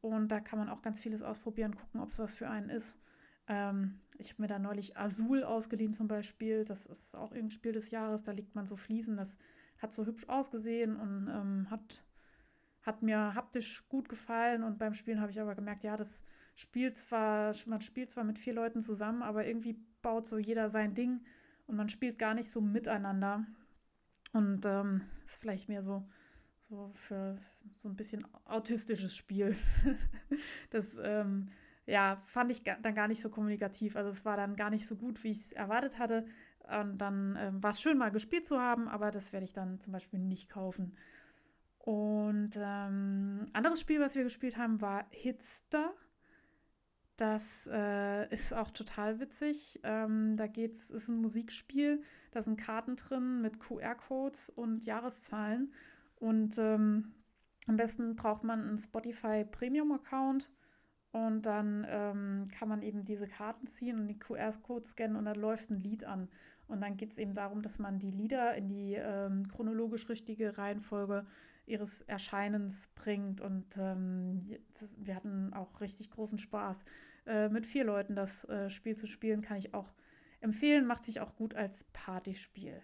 Und da kann man auch ganz vieles ausprobieren, gucken, ob es was für einen ist. Ähm, ich habe mir da neulich Azul ausgeliehen zum Beispiel. Das ist auch irgendein Spiel des Jahres. Da liegt man so Fliesen. Das hat so hübsch ausgesehen und ähm, hat hat mir haptisch gut gefallen und beim Spielen habe ich aber gemerkt, ja, das spielt zwar, man spielt zwar mit vier Leuten zusammen, aber irgendwie baut so jeder sein Ding und man spielt gar nicht so miteinander. Und ähm, ist vielleicht mehr so, so für so ein bisschen autistisches Spiel. das ähm, ja, fand ich dann gar nicht so kommunikativ. Also es war dann gar nicht so gut, wie ich es erwartet hatte. Und dann ähm, war es schön, mal gespielt zu haben, aber das werde ich dann zum Beispiel nicht kaufen. Und ähm, anderes Spiel, was wir gespielt haben, war Hitster. Das äh, ist auch total witzig. Ähm, da geht's, ist ein Musikspiel, da sind Karten drin mit QR-Codes und Jahreszahlen. Und ähm, am besten braucht man einen Spotify Premium-Account und dann ähm, kann man eben diese Karten ziehen und die QR-Code scannen und dann läuft ein Lied an. Und dann geht es eben darum, dass man die Lieder in die ähm, chronologisch richtige Reihenfolge ihres Erscheinens bringt. Und ähm, wir hatten auch richtig großen Spaß. Äh, mit vier Leuten das äh, Spiel zu spielen, kann ich auch empfehlen. Macht sich auch gut als Partyspiel.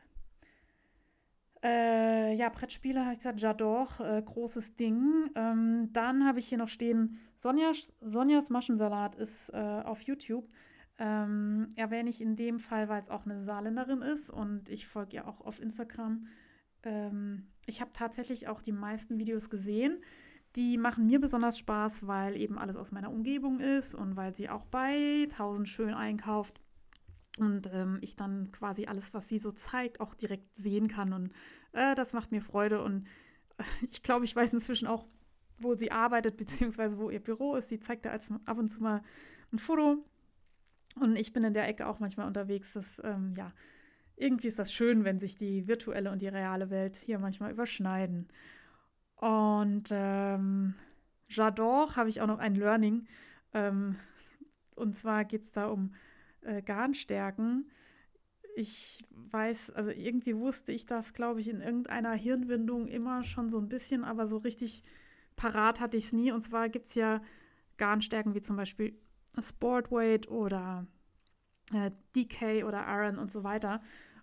Äh, ja, Brettspiele habe ich gesagt, J'adore, äh, großes Ding. Ähm, dann habe ich hier noch stehen, Sonjas, Sonjas Maschensalat ist äh, auf YouTube. Ähm, erwähne ich in dem Fall, weil es auch eine Saarländerin ist und ich folge ihr auch auf Instagram. Ähm, ich habe tatsächlich auch die meisten Videos gesehen. Die machen mir besonders Spaß, weil eben alles aus meiner Umgebung ist und weil sie auch bei 1000 schön einkauft und ähm, ich dann quasi alles, was sie so zeigt, auch direkt sehen kann. Und äh, das macht mir Freude. Und äh, ich glaube, ich weiß inzwischen auch, wo sie arbeitet, beziehungsweise wo ihr Büro ist. Sie zeigt da als ab und zu mal ein Foto. Und ich bin in der Ecke auch manchmal unterwegs. Das, ähm, ja, irgendwie ist das schön, wenn sich die virtuelle und die reale Welt hier manchmal überschneiden. Und ähm, J'adore habe ich auch noch ein Learning. Ähm, und zwar geht es da um äh, Garnstärken. Ich weiß, also irgendwie wusste ich das, glaube ich, in irgendeiner Hirnwindung immer schon so ein bisschen, aber so richtig parat hatte ich es nie. Und zwar gibt es ja Garnstärken wie zum Beispiel Sportweight oder äh, DK oder Iron und so weiter.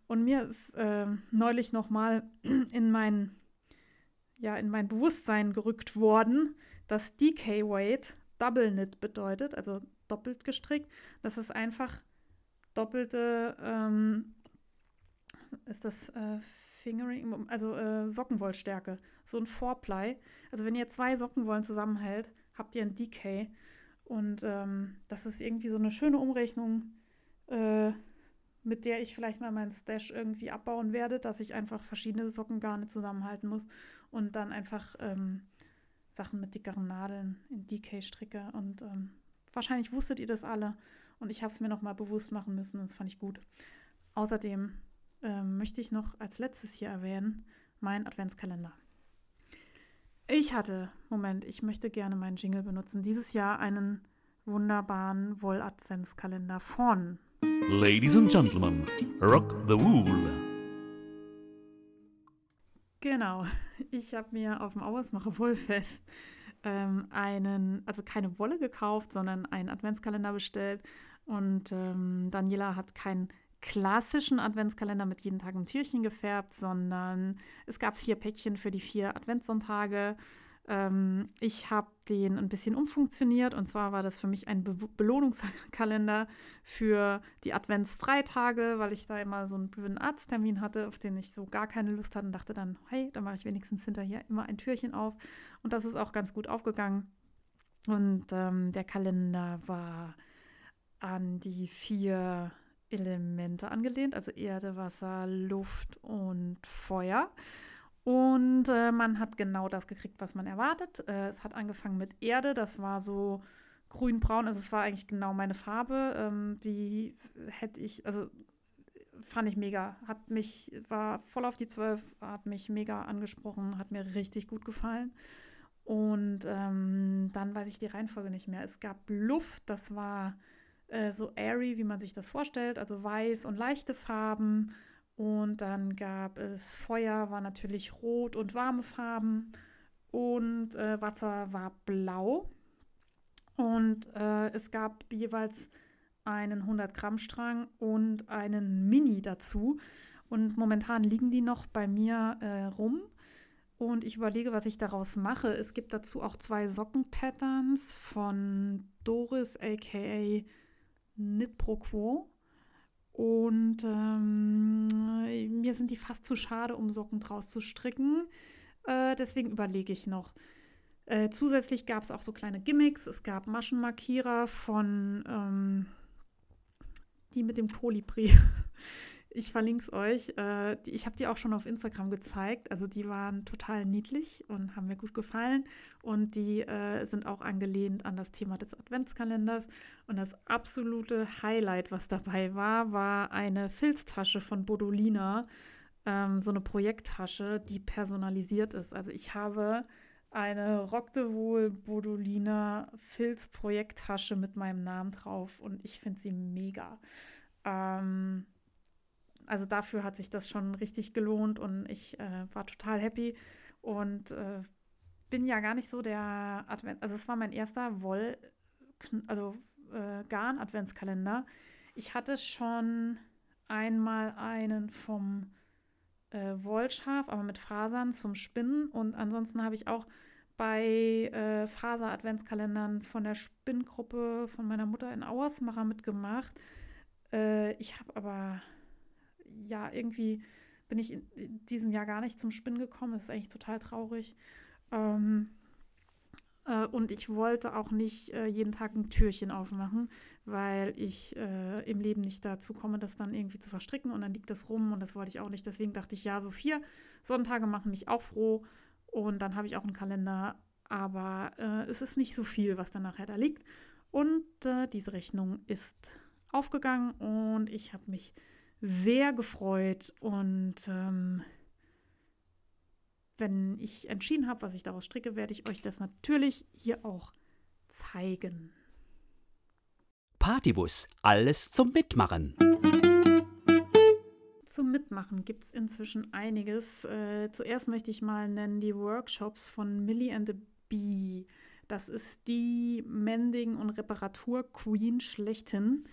Und mir ist äh, neulich nochmal in mein, ja, in mein Bewusstsein gerückt worden, dass DK Weight Double Knit bedeutet, also doppelt gestrickt. Das ist einfach doppelte, ähm, ist das äh, Fingering, also äh, Sockenwollstärke, so ein Four-Ply. Also wenn ihr zwei Sockenwollen zusammenhält, habt ihr ein Decay. Und ähm, das ist irgendwie so eine schöne Umrechnung, äh, mit der ich vielleicht mal meinen Stash irgendwie abbauen werde, dass ich einfach verschiedene Sockengarne zusammenhalten muss und dann einfach ähm, Sachen mit dickeren Nadeln in Decay stricke. Und ähm, wahrscheinlich wusstet ihr das alle. Und ich habe es mir noch mal bewusst machen müssen und das fand ich gut. Außerdem ähm, möchte ich noch als letztes hier erwähnen, mein Adventskalender. Ich hatte, Moment, ich möchte gerne meinen Jingle benutzen, dieses Jahr einen wunderbaren Woll-Adventskalender von Ladies and Gentlemen, Rock the Wool. Genau, ich habe mir auf dem Auersmacher Wollfest ähm, einen, also keine Wolle gekauft, sondern einen Adventskalender bestellt. Und ähm, Daniela hat keinen klassischen Adventskalender mit jeden Tag ein Türchen gefärbt, sondern es gab vier Päckchen für die vier Adventssonntage. Ähm, ich habe den ein bisschen umfunktioniert und zwar war das für mich ein Be Belohnungskalender für die Adventsfreitage, weil ich da immer so einen blöden Arzttermin hatte, auf den ich so gar keine Lust hatte und dachte dann, hey, dann mache ich wenigstens hinterher immer ein Türchen auf. Und das ist auch ganz gut aufgegangen. Und ähm, der Kalender war an die vier Elemente angelehnt, also Erde, Wasser, Luft und Feuer. Und äh, man hat genau das gekriegt, was man erwartet. Äh, es hat angefangen mit Erde, das war so grün-braun, also es war eigentlich genau meine Farbe. Ähm, die hätte ich, also fand ich mega. Hat mich, war voll auf die Zwölf, hat mich mega angesprochen, hat mir richtig gut gefallen. Und ähm, dann weiß ich die Reihenfolge nicht mehr. Es gab Luft, das war äh, so airy, wie man sich das vorstellt, also weiß und leichte Farben. Und dann gab es Feuer, war natürlich rot und warme Farben. Und äh, Wasser war blau. Und äh, es gab jeweils einen 100 Gramm Strang und einen Mini dazu. Und momentan liegen die noch bei mir äh, rum. Und ich überlege, was ich daraus mache. Es gibt dazu auch zwei Sockenpatterns von Doris, aka Knit Quo. Und ähm, mir sind die fast zu schade, um Socken draus zu stricken. Äh, deswegen überlege ich noch. Äh, zusätzlich gab es auch so kleine Gimmicks. Es gab Maschenmarkierer von ähm, die mit dem Kolibri. Ich verlinke es euch. Äh, ich habe die auch schon auf Instagram gezeigt. Also die waren total niedlich und haben mir gut gefallen. Und die äh, sind auch angelehnt an das Thema des Adventskalenders. Und das absolute Highlight, was dabei war, war eine Filztasche von Bodolina. Ähm, so eine Projekttasche, die personalisiert ist. Also ich habe eine Rock de Wohl Bodolina Filz-Projekttasche mit meinem Namen drauf und ich finde sie mega. Ähm, also dafür hat sich das schon richtig gelohnt und ich äh, war total happy und äh, bin ja gar nicht so der Advent, also es war mein erster Woll, also äh, Garn-Adventskalender. Ich hatte schon einmal einen vom äh, Wollschaf, aber mit Fasern zum Spinnen und ansonsten habe ich auch bei äh, Faser-Adventskalendern von der Spinngruppe von meiner Mutter in Auersmacher mitgemacht. Äh, ich habe aber ja, irgendwie bin ich in diesem Jahr gar nicht zum Spinnen gekommen. Das ist eigentlich total traurig. Ähm, äh, und ich wollte auch nicht äh, jeden Tag ein Türchen aufmachen, weil ich äh, im Leben nicht dazu komme, das dann irgendwie zu verstricken und dann liegt das rum und das wollte ich auch nicht. Deswegen dachte ich, ja, so vier Sonntage machen mich auch froh und dann habe ich auch einen Kalender. Aber äh, es ist nicht so viel, was dann nachher da liegt. Und äh, diese Rechnung ist aufgegangen und ich habe mich sehr gefreut und ähm, wenn ich entschieden habe, was ich daraus stricke, werde ich euch das natürlich hier auch zeigen. Partybus, alles zum Mitmachen. Zum Mitmachen gibt es inzwischen einiges. Äh, zuerst möchte ich mal nennen die Workshops von Millie and the Bee. Das ist die Mending- und Reparatur-Queen schlechthin.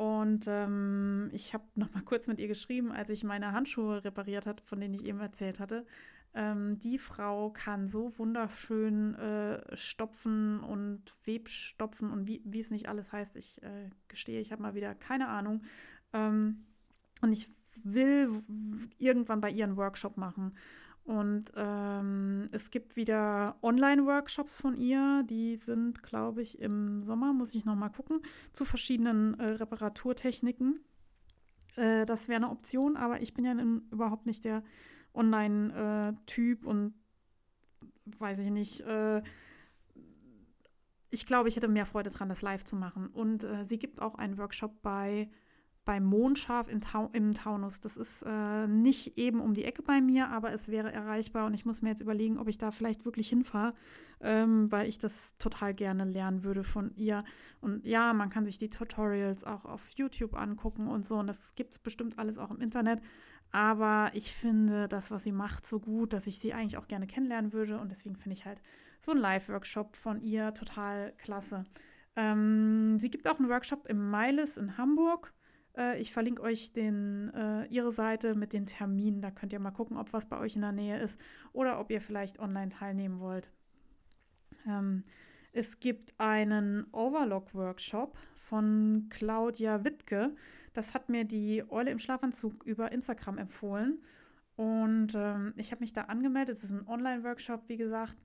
Und ähm, ich habe noch mal kurz mit ihr geschrieben, als ich meine Handschuhe repariert habe, von denen ich eben erzählt hatte. Ähm, die Frau kann so wunderschön äh, stopfen und Webstopfen und wie, wie es nicht alles heißt. Ich äh, gestehe, ich habe mal wieder keine Ahnung. Ähm, und ich will irgendwann bei ihr einen Workshop machen. Und ähm, es gibt wieder Online-Workshops von ihr, die sind, glaube ich, im Sommer, muss ich noch mal gucken, zu verschiedenen äh, Reparaturtechniken. Äh, das wäre eine Option, aber ich bin ja überhaupt nicht der Online-Typ und weiß ich nicht. Äh, ich glaube, ich hätte mehr Freude dran, das live zu machen. Und äh, sie gibt auch einen Workshop bei beim Mondschaf Tau im Taunus. Das ist äh, nicht eben um die Ecke bei mir, aber es wäre erreichbar und ich muss mir jetzt überlegen, ob ich da vielleicht wirklich hinfahre, ähm, weil ich das total gerne lernen würde von ihr. Und ja, man kann sich die Tutorials auch auf YouTube angucken und so und das gibt es bestimmt alles auch im Internet. Aber ich finde das, was sie macht, so gut, dass ich sie eigentlich auch gerne kennenlernen würde und deswegen finde ich halt so einen Live-Workshop von ihr total klasse. Ähm, sie gibt auch einen Workshop im Meiles in Hamburg. Äh, ich verlinke euch den, äh, ihre Seite mit den Terminen. Da könnt ihr mal gucken, ob was bei euch in der Nähe ist oder ob ihr vielleicht online teilnehmen wollt. Ähm, es gibt einen Overlock-Workshop von Claudia Wittke. Das hat mir die Eule im Schlafanzug über Instagram empfohlen. Und ähm, ich habe mich da angemeldet. Es ist ein Online-Workshop, wie gesagt.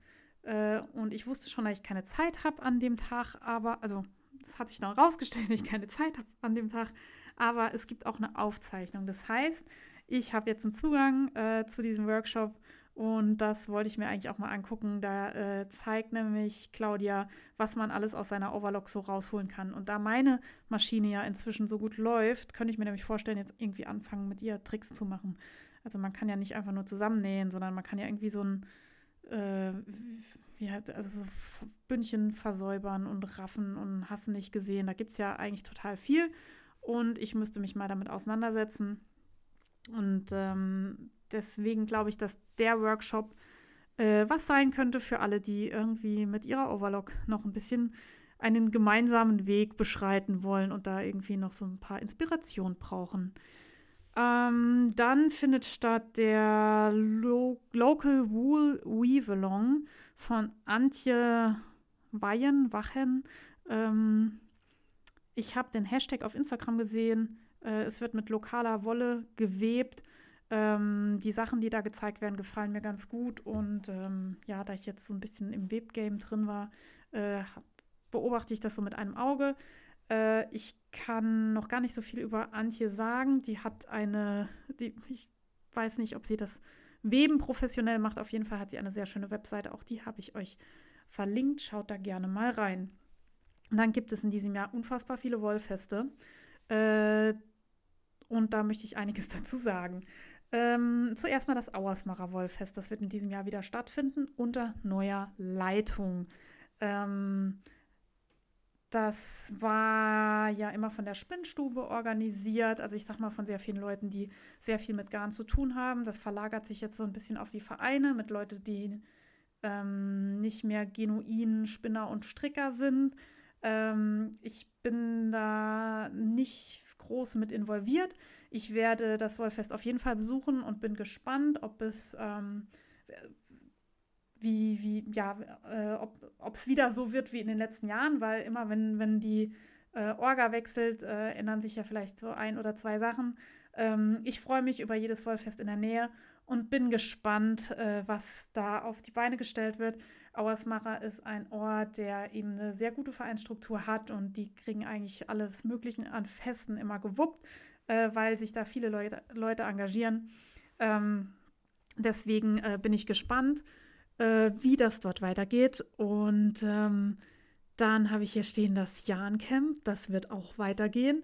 Äh, und ich wusste schon, dass ich keine Zeit habe an dem Tag. Aber, also, das hat sich dann rausgestellt, dass ich keine Zeit habe an dem Tag aber es gibt auch eine Aufzeichnung. Das heißt, ich habe jetzt einen Zugang äh, zu diesem Workshop und das wollte ich mir eigentlich auch mal angucken. Da äh, zeigt nämlich Claudia, was man alles aus seiner Overlock so rausholen kann. Und da meine Maschine ja inzwischen so gut läuft, könnte ich mir nämlich vorstellen, jetzt irgendwie anfangen, mit ihr Tricks zu machen. Also man kann ja nicht einfach nur zusammennähen, sondern man kann ja irgendwie so ein äh, wie also so Bündchen versäubern und raffen und hast nicht gesehen. Da gibt es ja eigentlich total viel und ich müsste mich mal damit auseinandersetzen. Und ähm, deswegen glaube ich, dass der Workshop äh, was sein könnte für alle, die irgendwie mit ihrer Overlock noch ein bisschen einen gemeinsamen Weg beschreiten wollen und da irgendwie noch so ein paar Inspirationen brauchen. Ähm, dann findet statt der Lo Local Wool Weave-Along von Antje Weyen, Wachen. Ähm, ich habe den Hashtag auf Instagram gesehen. Äh, es wird mit lokaler Wolle gewebt. Ähm, die Sachen, die da gezeigt werden, gefallen mir ganz gut. Und ähm, ja, da ich jetzt so ein bisschen im Webgame drin war, äh, beobachte ich das so mit einem Auge. Äh, ich kann noch gar nicht so viel über Antje sagen. Die hat eine, die, ich weiß nicht, ob sie das Weben professionell macht. Auf jeden Fall hat sie eine sehr schöne Webseite. Auch die habe ich euch verlinkt. Schaut da gerne mal rein. Und dann gibt es in diesem Jahr unfassbar viele Wollfeste. Äh, und da möchte ich einiges dazu sagen. Ähm, zuerst mal das Auersmacher Wollfest. Das wird in diesem Jahr wieder stattfinden unter neuer Leitung. Ähm, das war ja immer von der Spinnstube organisiert. Also ich sag mal von sehr vielen Leuten, die sehr viel mit Garn zu tun haben. Das verlagert sich jetzt so ein bisschen auf die Vereine mit Leuten, die ähm, nicht mehr genuin Spinner und Stricker sind. Ähm, ich bin da nicht groß mit involviert. Ich werde das Wollfest auf jeden Fall besuchen und bin gespannt, ob es ähm, wie, wie, ja, äh, ob wieder so wird wie in den letzten Jahren, weil immer, wenn, wenn die äh, Orga wechselt, äh, ändern sich ja vielleicht so ein oder zwei Sachen. Ähm, ich freue mich über jedes Wollfest in der Nähe und bin gespannt, äh, was da auf die Beine gestellt wird. Auersmacher ist ein Ort, der eben eine sehr gute Vereinsstruktur hat und die kriegen eigentlich alles Mögliche an Festen immer gewuppt, äh, weil sich da viele Leute, Leute engagieren. Ähm, deswegen äh, bin ich gespannt, äh, wie das dort weitergeht. Und ähm, dann habe ich hier stehen das Jahrencamp. Das wird auch weitergehen.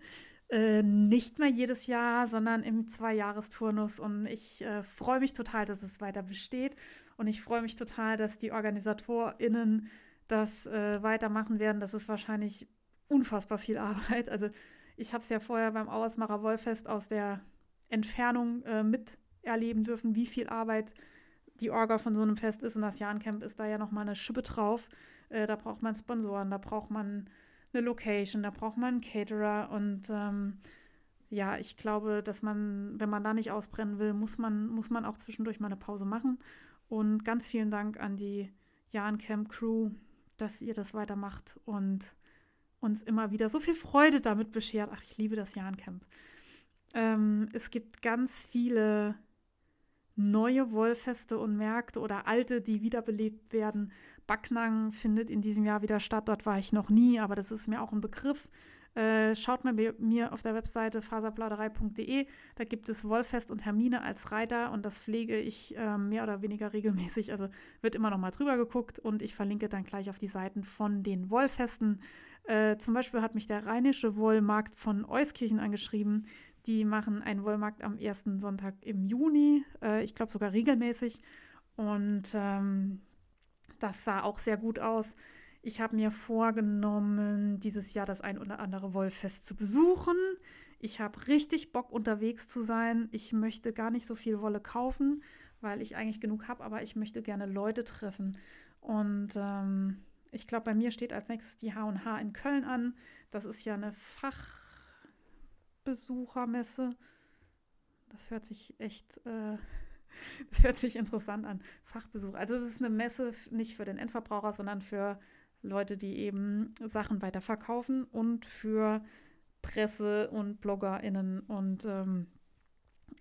Äh, nicht mehr jedes Jahr, sondern im Zwei-Jahres-Turnus. Und ich äh, freue mich total, dass es weiter besteht und ich freue mich total, dass die OrganisatorInnen das äh, weitermachen werden. Das ist wahrscheinlich unfassbar viel Arbeit. Also ich habe es ja vorher beim Auersmacher Wollfest aus der Entfernung äh, miterleben dürfen, wie viel Arbeit die Orga von so einem Fest ist. Und das Jahrencamp ist da ja nochmal eine Schippe drauf. Äh, da braucht man Sponsoren, da braucht man eine Location, da braucht man einen Caterer und ähm, ja, ich glaube, dass man, wenn man da nicht ausbrennen will, muss man, muss man auch zwischendurch mal eine Pause machen. Und ganz vielen Dank an die Jan Camp Crew, dass ihr das weitermacht und uns immer wieder so viel Freude damit beschert. Ach, ich liebe das Jan Camp. Ähm, es gibt ganz viele neue Wollfeste und Märkte oder alte, die wiederbelebt werden. Backnang findet in diesem Jahr wieder statt. Dort war ich noch nie, aber das ist mir auch ein Begriff. Äh, schaut mal bei mir auf der Webseite faserplauderei.de. Da gibt es Wollfest und Termine als Reiter und das pflege ich äh, mehr oder weniger regelmäßig. Also wird immer noch mal drüber geguckt und ich verlinke dann gleich auf die Seiten von den Wollfesten. Äh, zum Beispiel hat mich der Rheinische Wollmarkt von Euskirchen angeschrieben. Die machen einen Wollmarkt am ersten Sonntag im Juni, äh, ich glaube sogar regelmäßig. Und ähm, das sah auch sehr gut aus. Ich habe mir vorgenommen, dieses Jahr das ein oder andere Wollfest zu besuchen. Ich habe richtig Bock, unterwegs zu sein. Ich möchte gar nicht so viel Wolle kaufen, weil ich eigentlich genug habe, aber ich möchte gerne Leute treffen. Und ähm, ich glaube, bei mir steht als nächstes die H&H in Köln an. Das ist ja eine Fachbesuchermesse. Das hört sich echt, äh, das hört sich interessant an. Fachbesuch. Also es ist eine Messe nicht für den Endverbraucher, sondern für Leute, die eben Sachen weiterverkaufen und für Presse und BloggerInnen. Und ähm,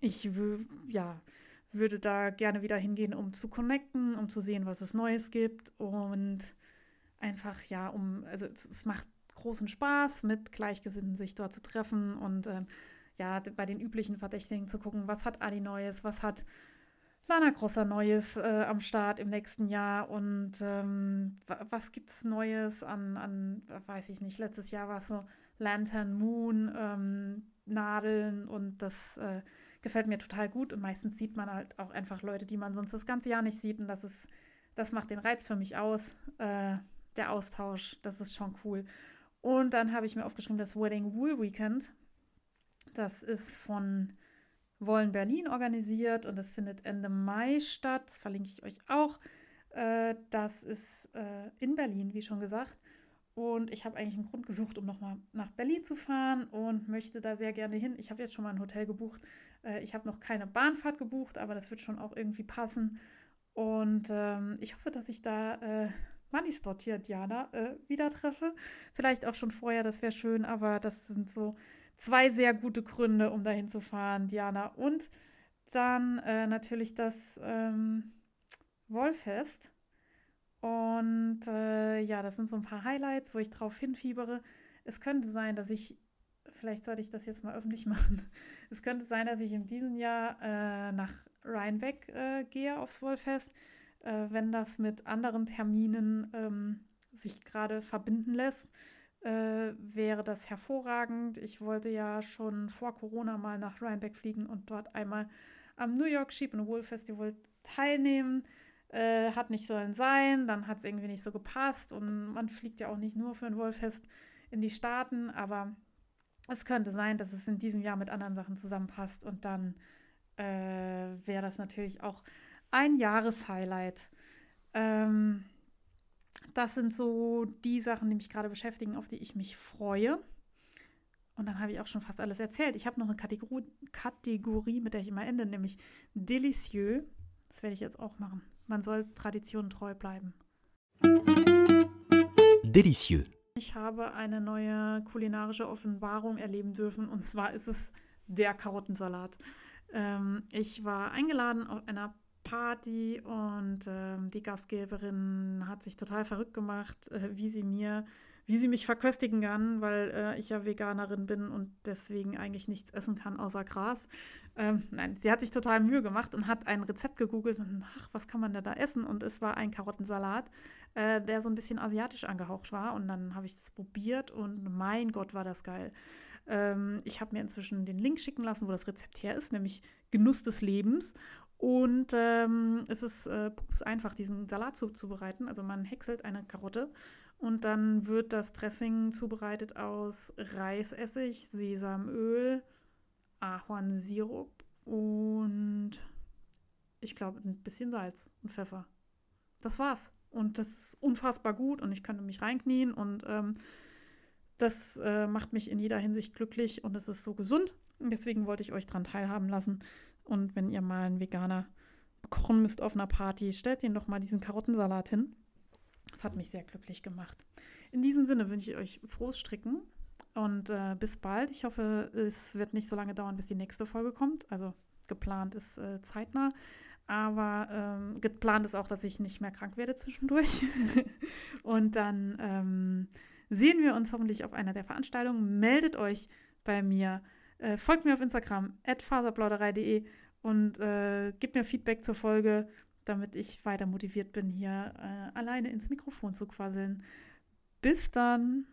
ich ja, würde da gerne wieder hingehen, um zu connecten, um zu sehen, was es Neues gibt und einfach, ja, um, also es, es macht großen Spaß, mit Gleichgesinnten sich dort zu treffen und ähm, ja, bei den üblichen Verdächtigen zu gucken, was hat Adi Neues, was hat Lana Grosser Neues äh, am Start im nächsten Jahr und ähm, was gibt es Neues an, an, weiß ich nicht, letztes Jahr war es so Lantern Moon, ähm, Nadeln und das äh, gefällt mir total gut und meistens sieht man halt auch einfach Leute, die man sonst das ganze Jahr nicht sieht und das ist, das macht den Reiz für mich aus, äh, der Austausch, das ist schon cool. Und dann habe ich mir aufgeschrieben, das Wedding Wool Weekend, das ist von wollen Berlin organisiert und das findet Ende Mai statt. Das verlinke ich euch auch. Äh, das ist äh, in Berlin, wie schon gesagt. Und ich habe eigentlich einen Grund gesucht, um nochmal nach Berlin zu fahren und möchte da sehr gerne hin. Ich habe jetzt schon mal ein Hotel gebucht. Äh, ich habe noch keine Bahnfahrt gebucht, aber das wird schon auch irgendwie passen. Und ähm, ich hoffe, dass ich da dort hier, Diana, äh, wieder treffe. Vielleicht auch schon vorher, das wäre schön, aber das sind so zwei sehr gute Gründe, um dahin zu fahren, Diana. Und dann äh, natürlich das ähm, Wollfest. Und äh, ja, das sind so ein paar Highlights, wo ich drauf hinfiebere. es könnte sein, dass ich, vielleicht sollte ich das jetzt mal öffentlich machen, es könnte sein, dass ich in diesem Jahr äh, nach Rheinbeck äh, gehe aufs Wollfest, äh, wenn das mit anderen Terminen ähm, sich gerade verbinden lässt. Äh, wäre das hervorragend. Ich wollte ja schon vor Corona mal nach Rhinebeck fliegen und dort einmal am New York Sheep and Wool Festival teilnehmen. Äh, hat nicht sollen sein, dann hat es irgendwie nicht so gepasst und man fliegt ja auch nicht nur für ein Wollfest in die Staaten, aber es könnte sein, dass es in diesem Jahr mit anderen Sachen zusammenpasst und dann äh, wäre das natürlich auch ein Jahreshighlight. Ähm, das sind so die Sachen, die mich gerade beschäftigen, auf die ich mich freue. Und dann habe ich auch schon fast alles erzählt. Ich habe noch eine Kategorie, Kategorie, mit der ich immer ende, nämlich Delicieux. Das werde ich jetzt auch machen. Man soll Tradition treu bleiben. Delicieux. Ich habe eine neue kulinarische Offenbarung erleben dürfen. Und zwar ist es der Karottensalat. Ähm, ich war eingeladen auf einer Party und ähm, die Gastgeberin hat sich total verrückt gemacht, äh, wie sie mir, wie sie mich verköstigen kann, weil äh, ich ja Veganerin bin und deswegen eigentlich nichts essen kann außer Gras. Ähm, nein, sie hat sich total Mühe gemacht und hat ein Rezept gegoogelt und ach, was kann man da da essen? Und es war ein Karottensalat, äh, der so ein bisschen asiatisch angehaucht war. Und dann habe ich das probiert und mein Gott, war das geil. Ähm, ich habe mir inzwischen den Link schicken lassen, wo das Rezept her ist, nämlich Genuss des Lebens. Und ähm, es ist äh, pups einfach, diesen Salat zuzubereiten. Also man häckselt eine Karotte und dann wird das Dressing zubereitet aus Reisessig, Sesamöl, Ahornsirup und ich glaube ein bisschen Salz und Pfeffer. Das war's. Und das ist unfassbar gut und ich könnte mich reinknien und ähm, das äh, macht mich in jeder Hinsicht glücklich und es ist so gesund. Und deswegen wollte ich euch daran teilhaben lassen. Und wenn ihr mal einen Veganer kochen müsst auf einer Party, stellt ihn doch mal diesen Karottensalat hin. Das hat mich sehr glücklich gemacht. In diesem Sinne wünsche ich euch frohes Stricken und äh, bis bald. Ich hoffe, es wird nicht so lange dauern, bis die nächste Folge kommt. Also geplant ist äh, zeitnah. Aber ähm, geplant ist auch, dass ich nicht mehr krank werde zwischendurch. und dann ähm, sehen wir uns hoffentlich auf einer der Veranstaltungen. Meldet euch bei mir. Äh, folgt mir auf Instagram, faserplauderei.de und äh, gebt mir Feedback zur Folge, damit ich weiter motiviert bin, hier äh, alleine ins Mikrofon zu quasseln. Bis dann!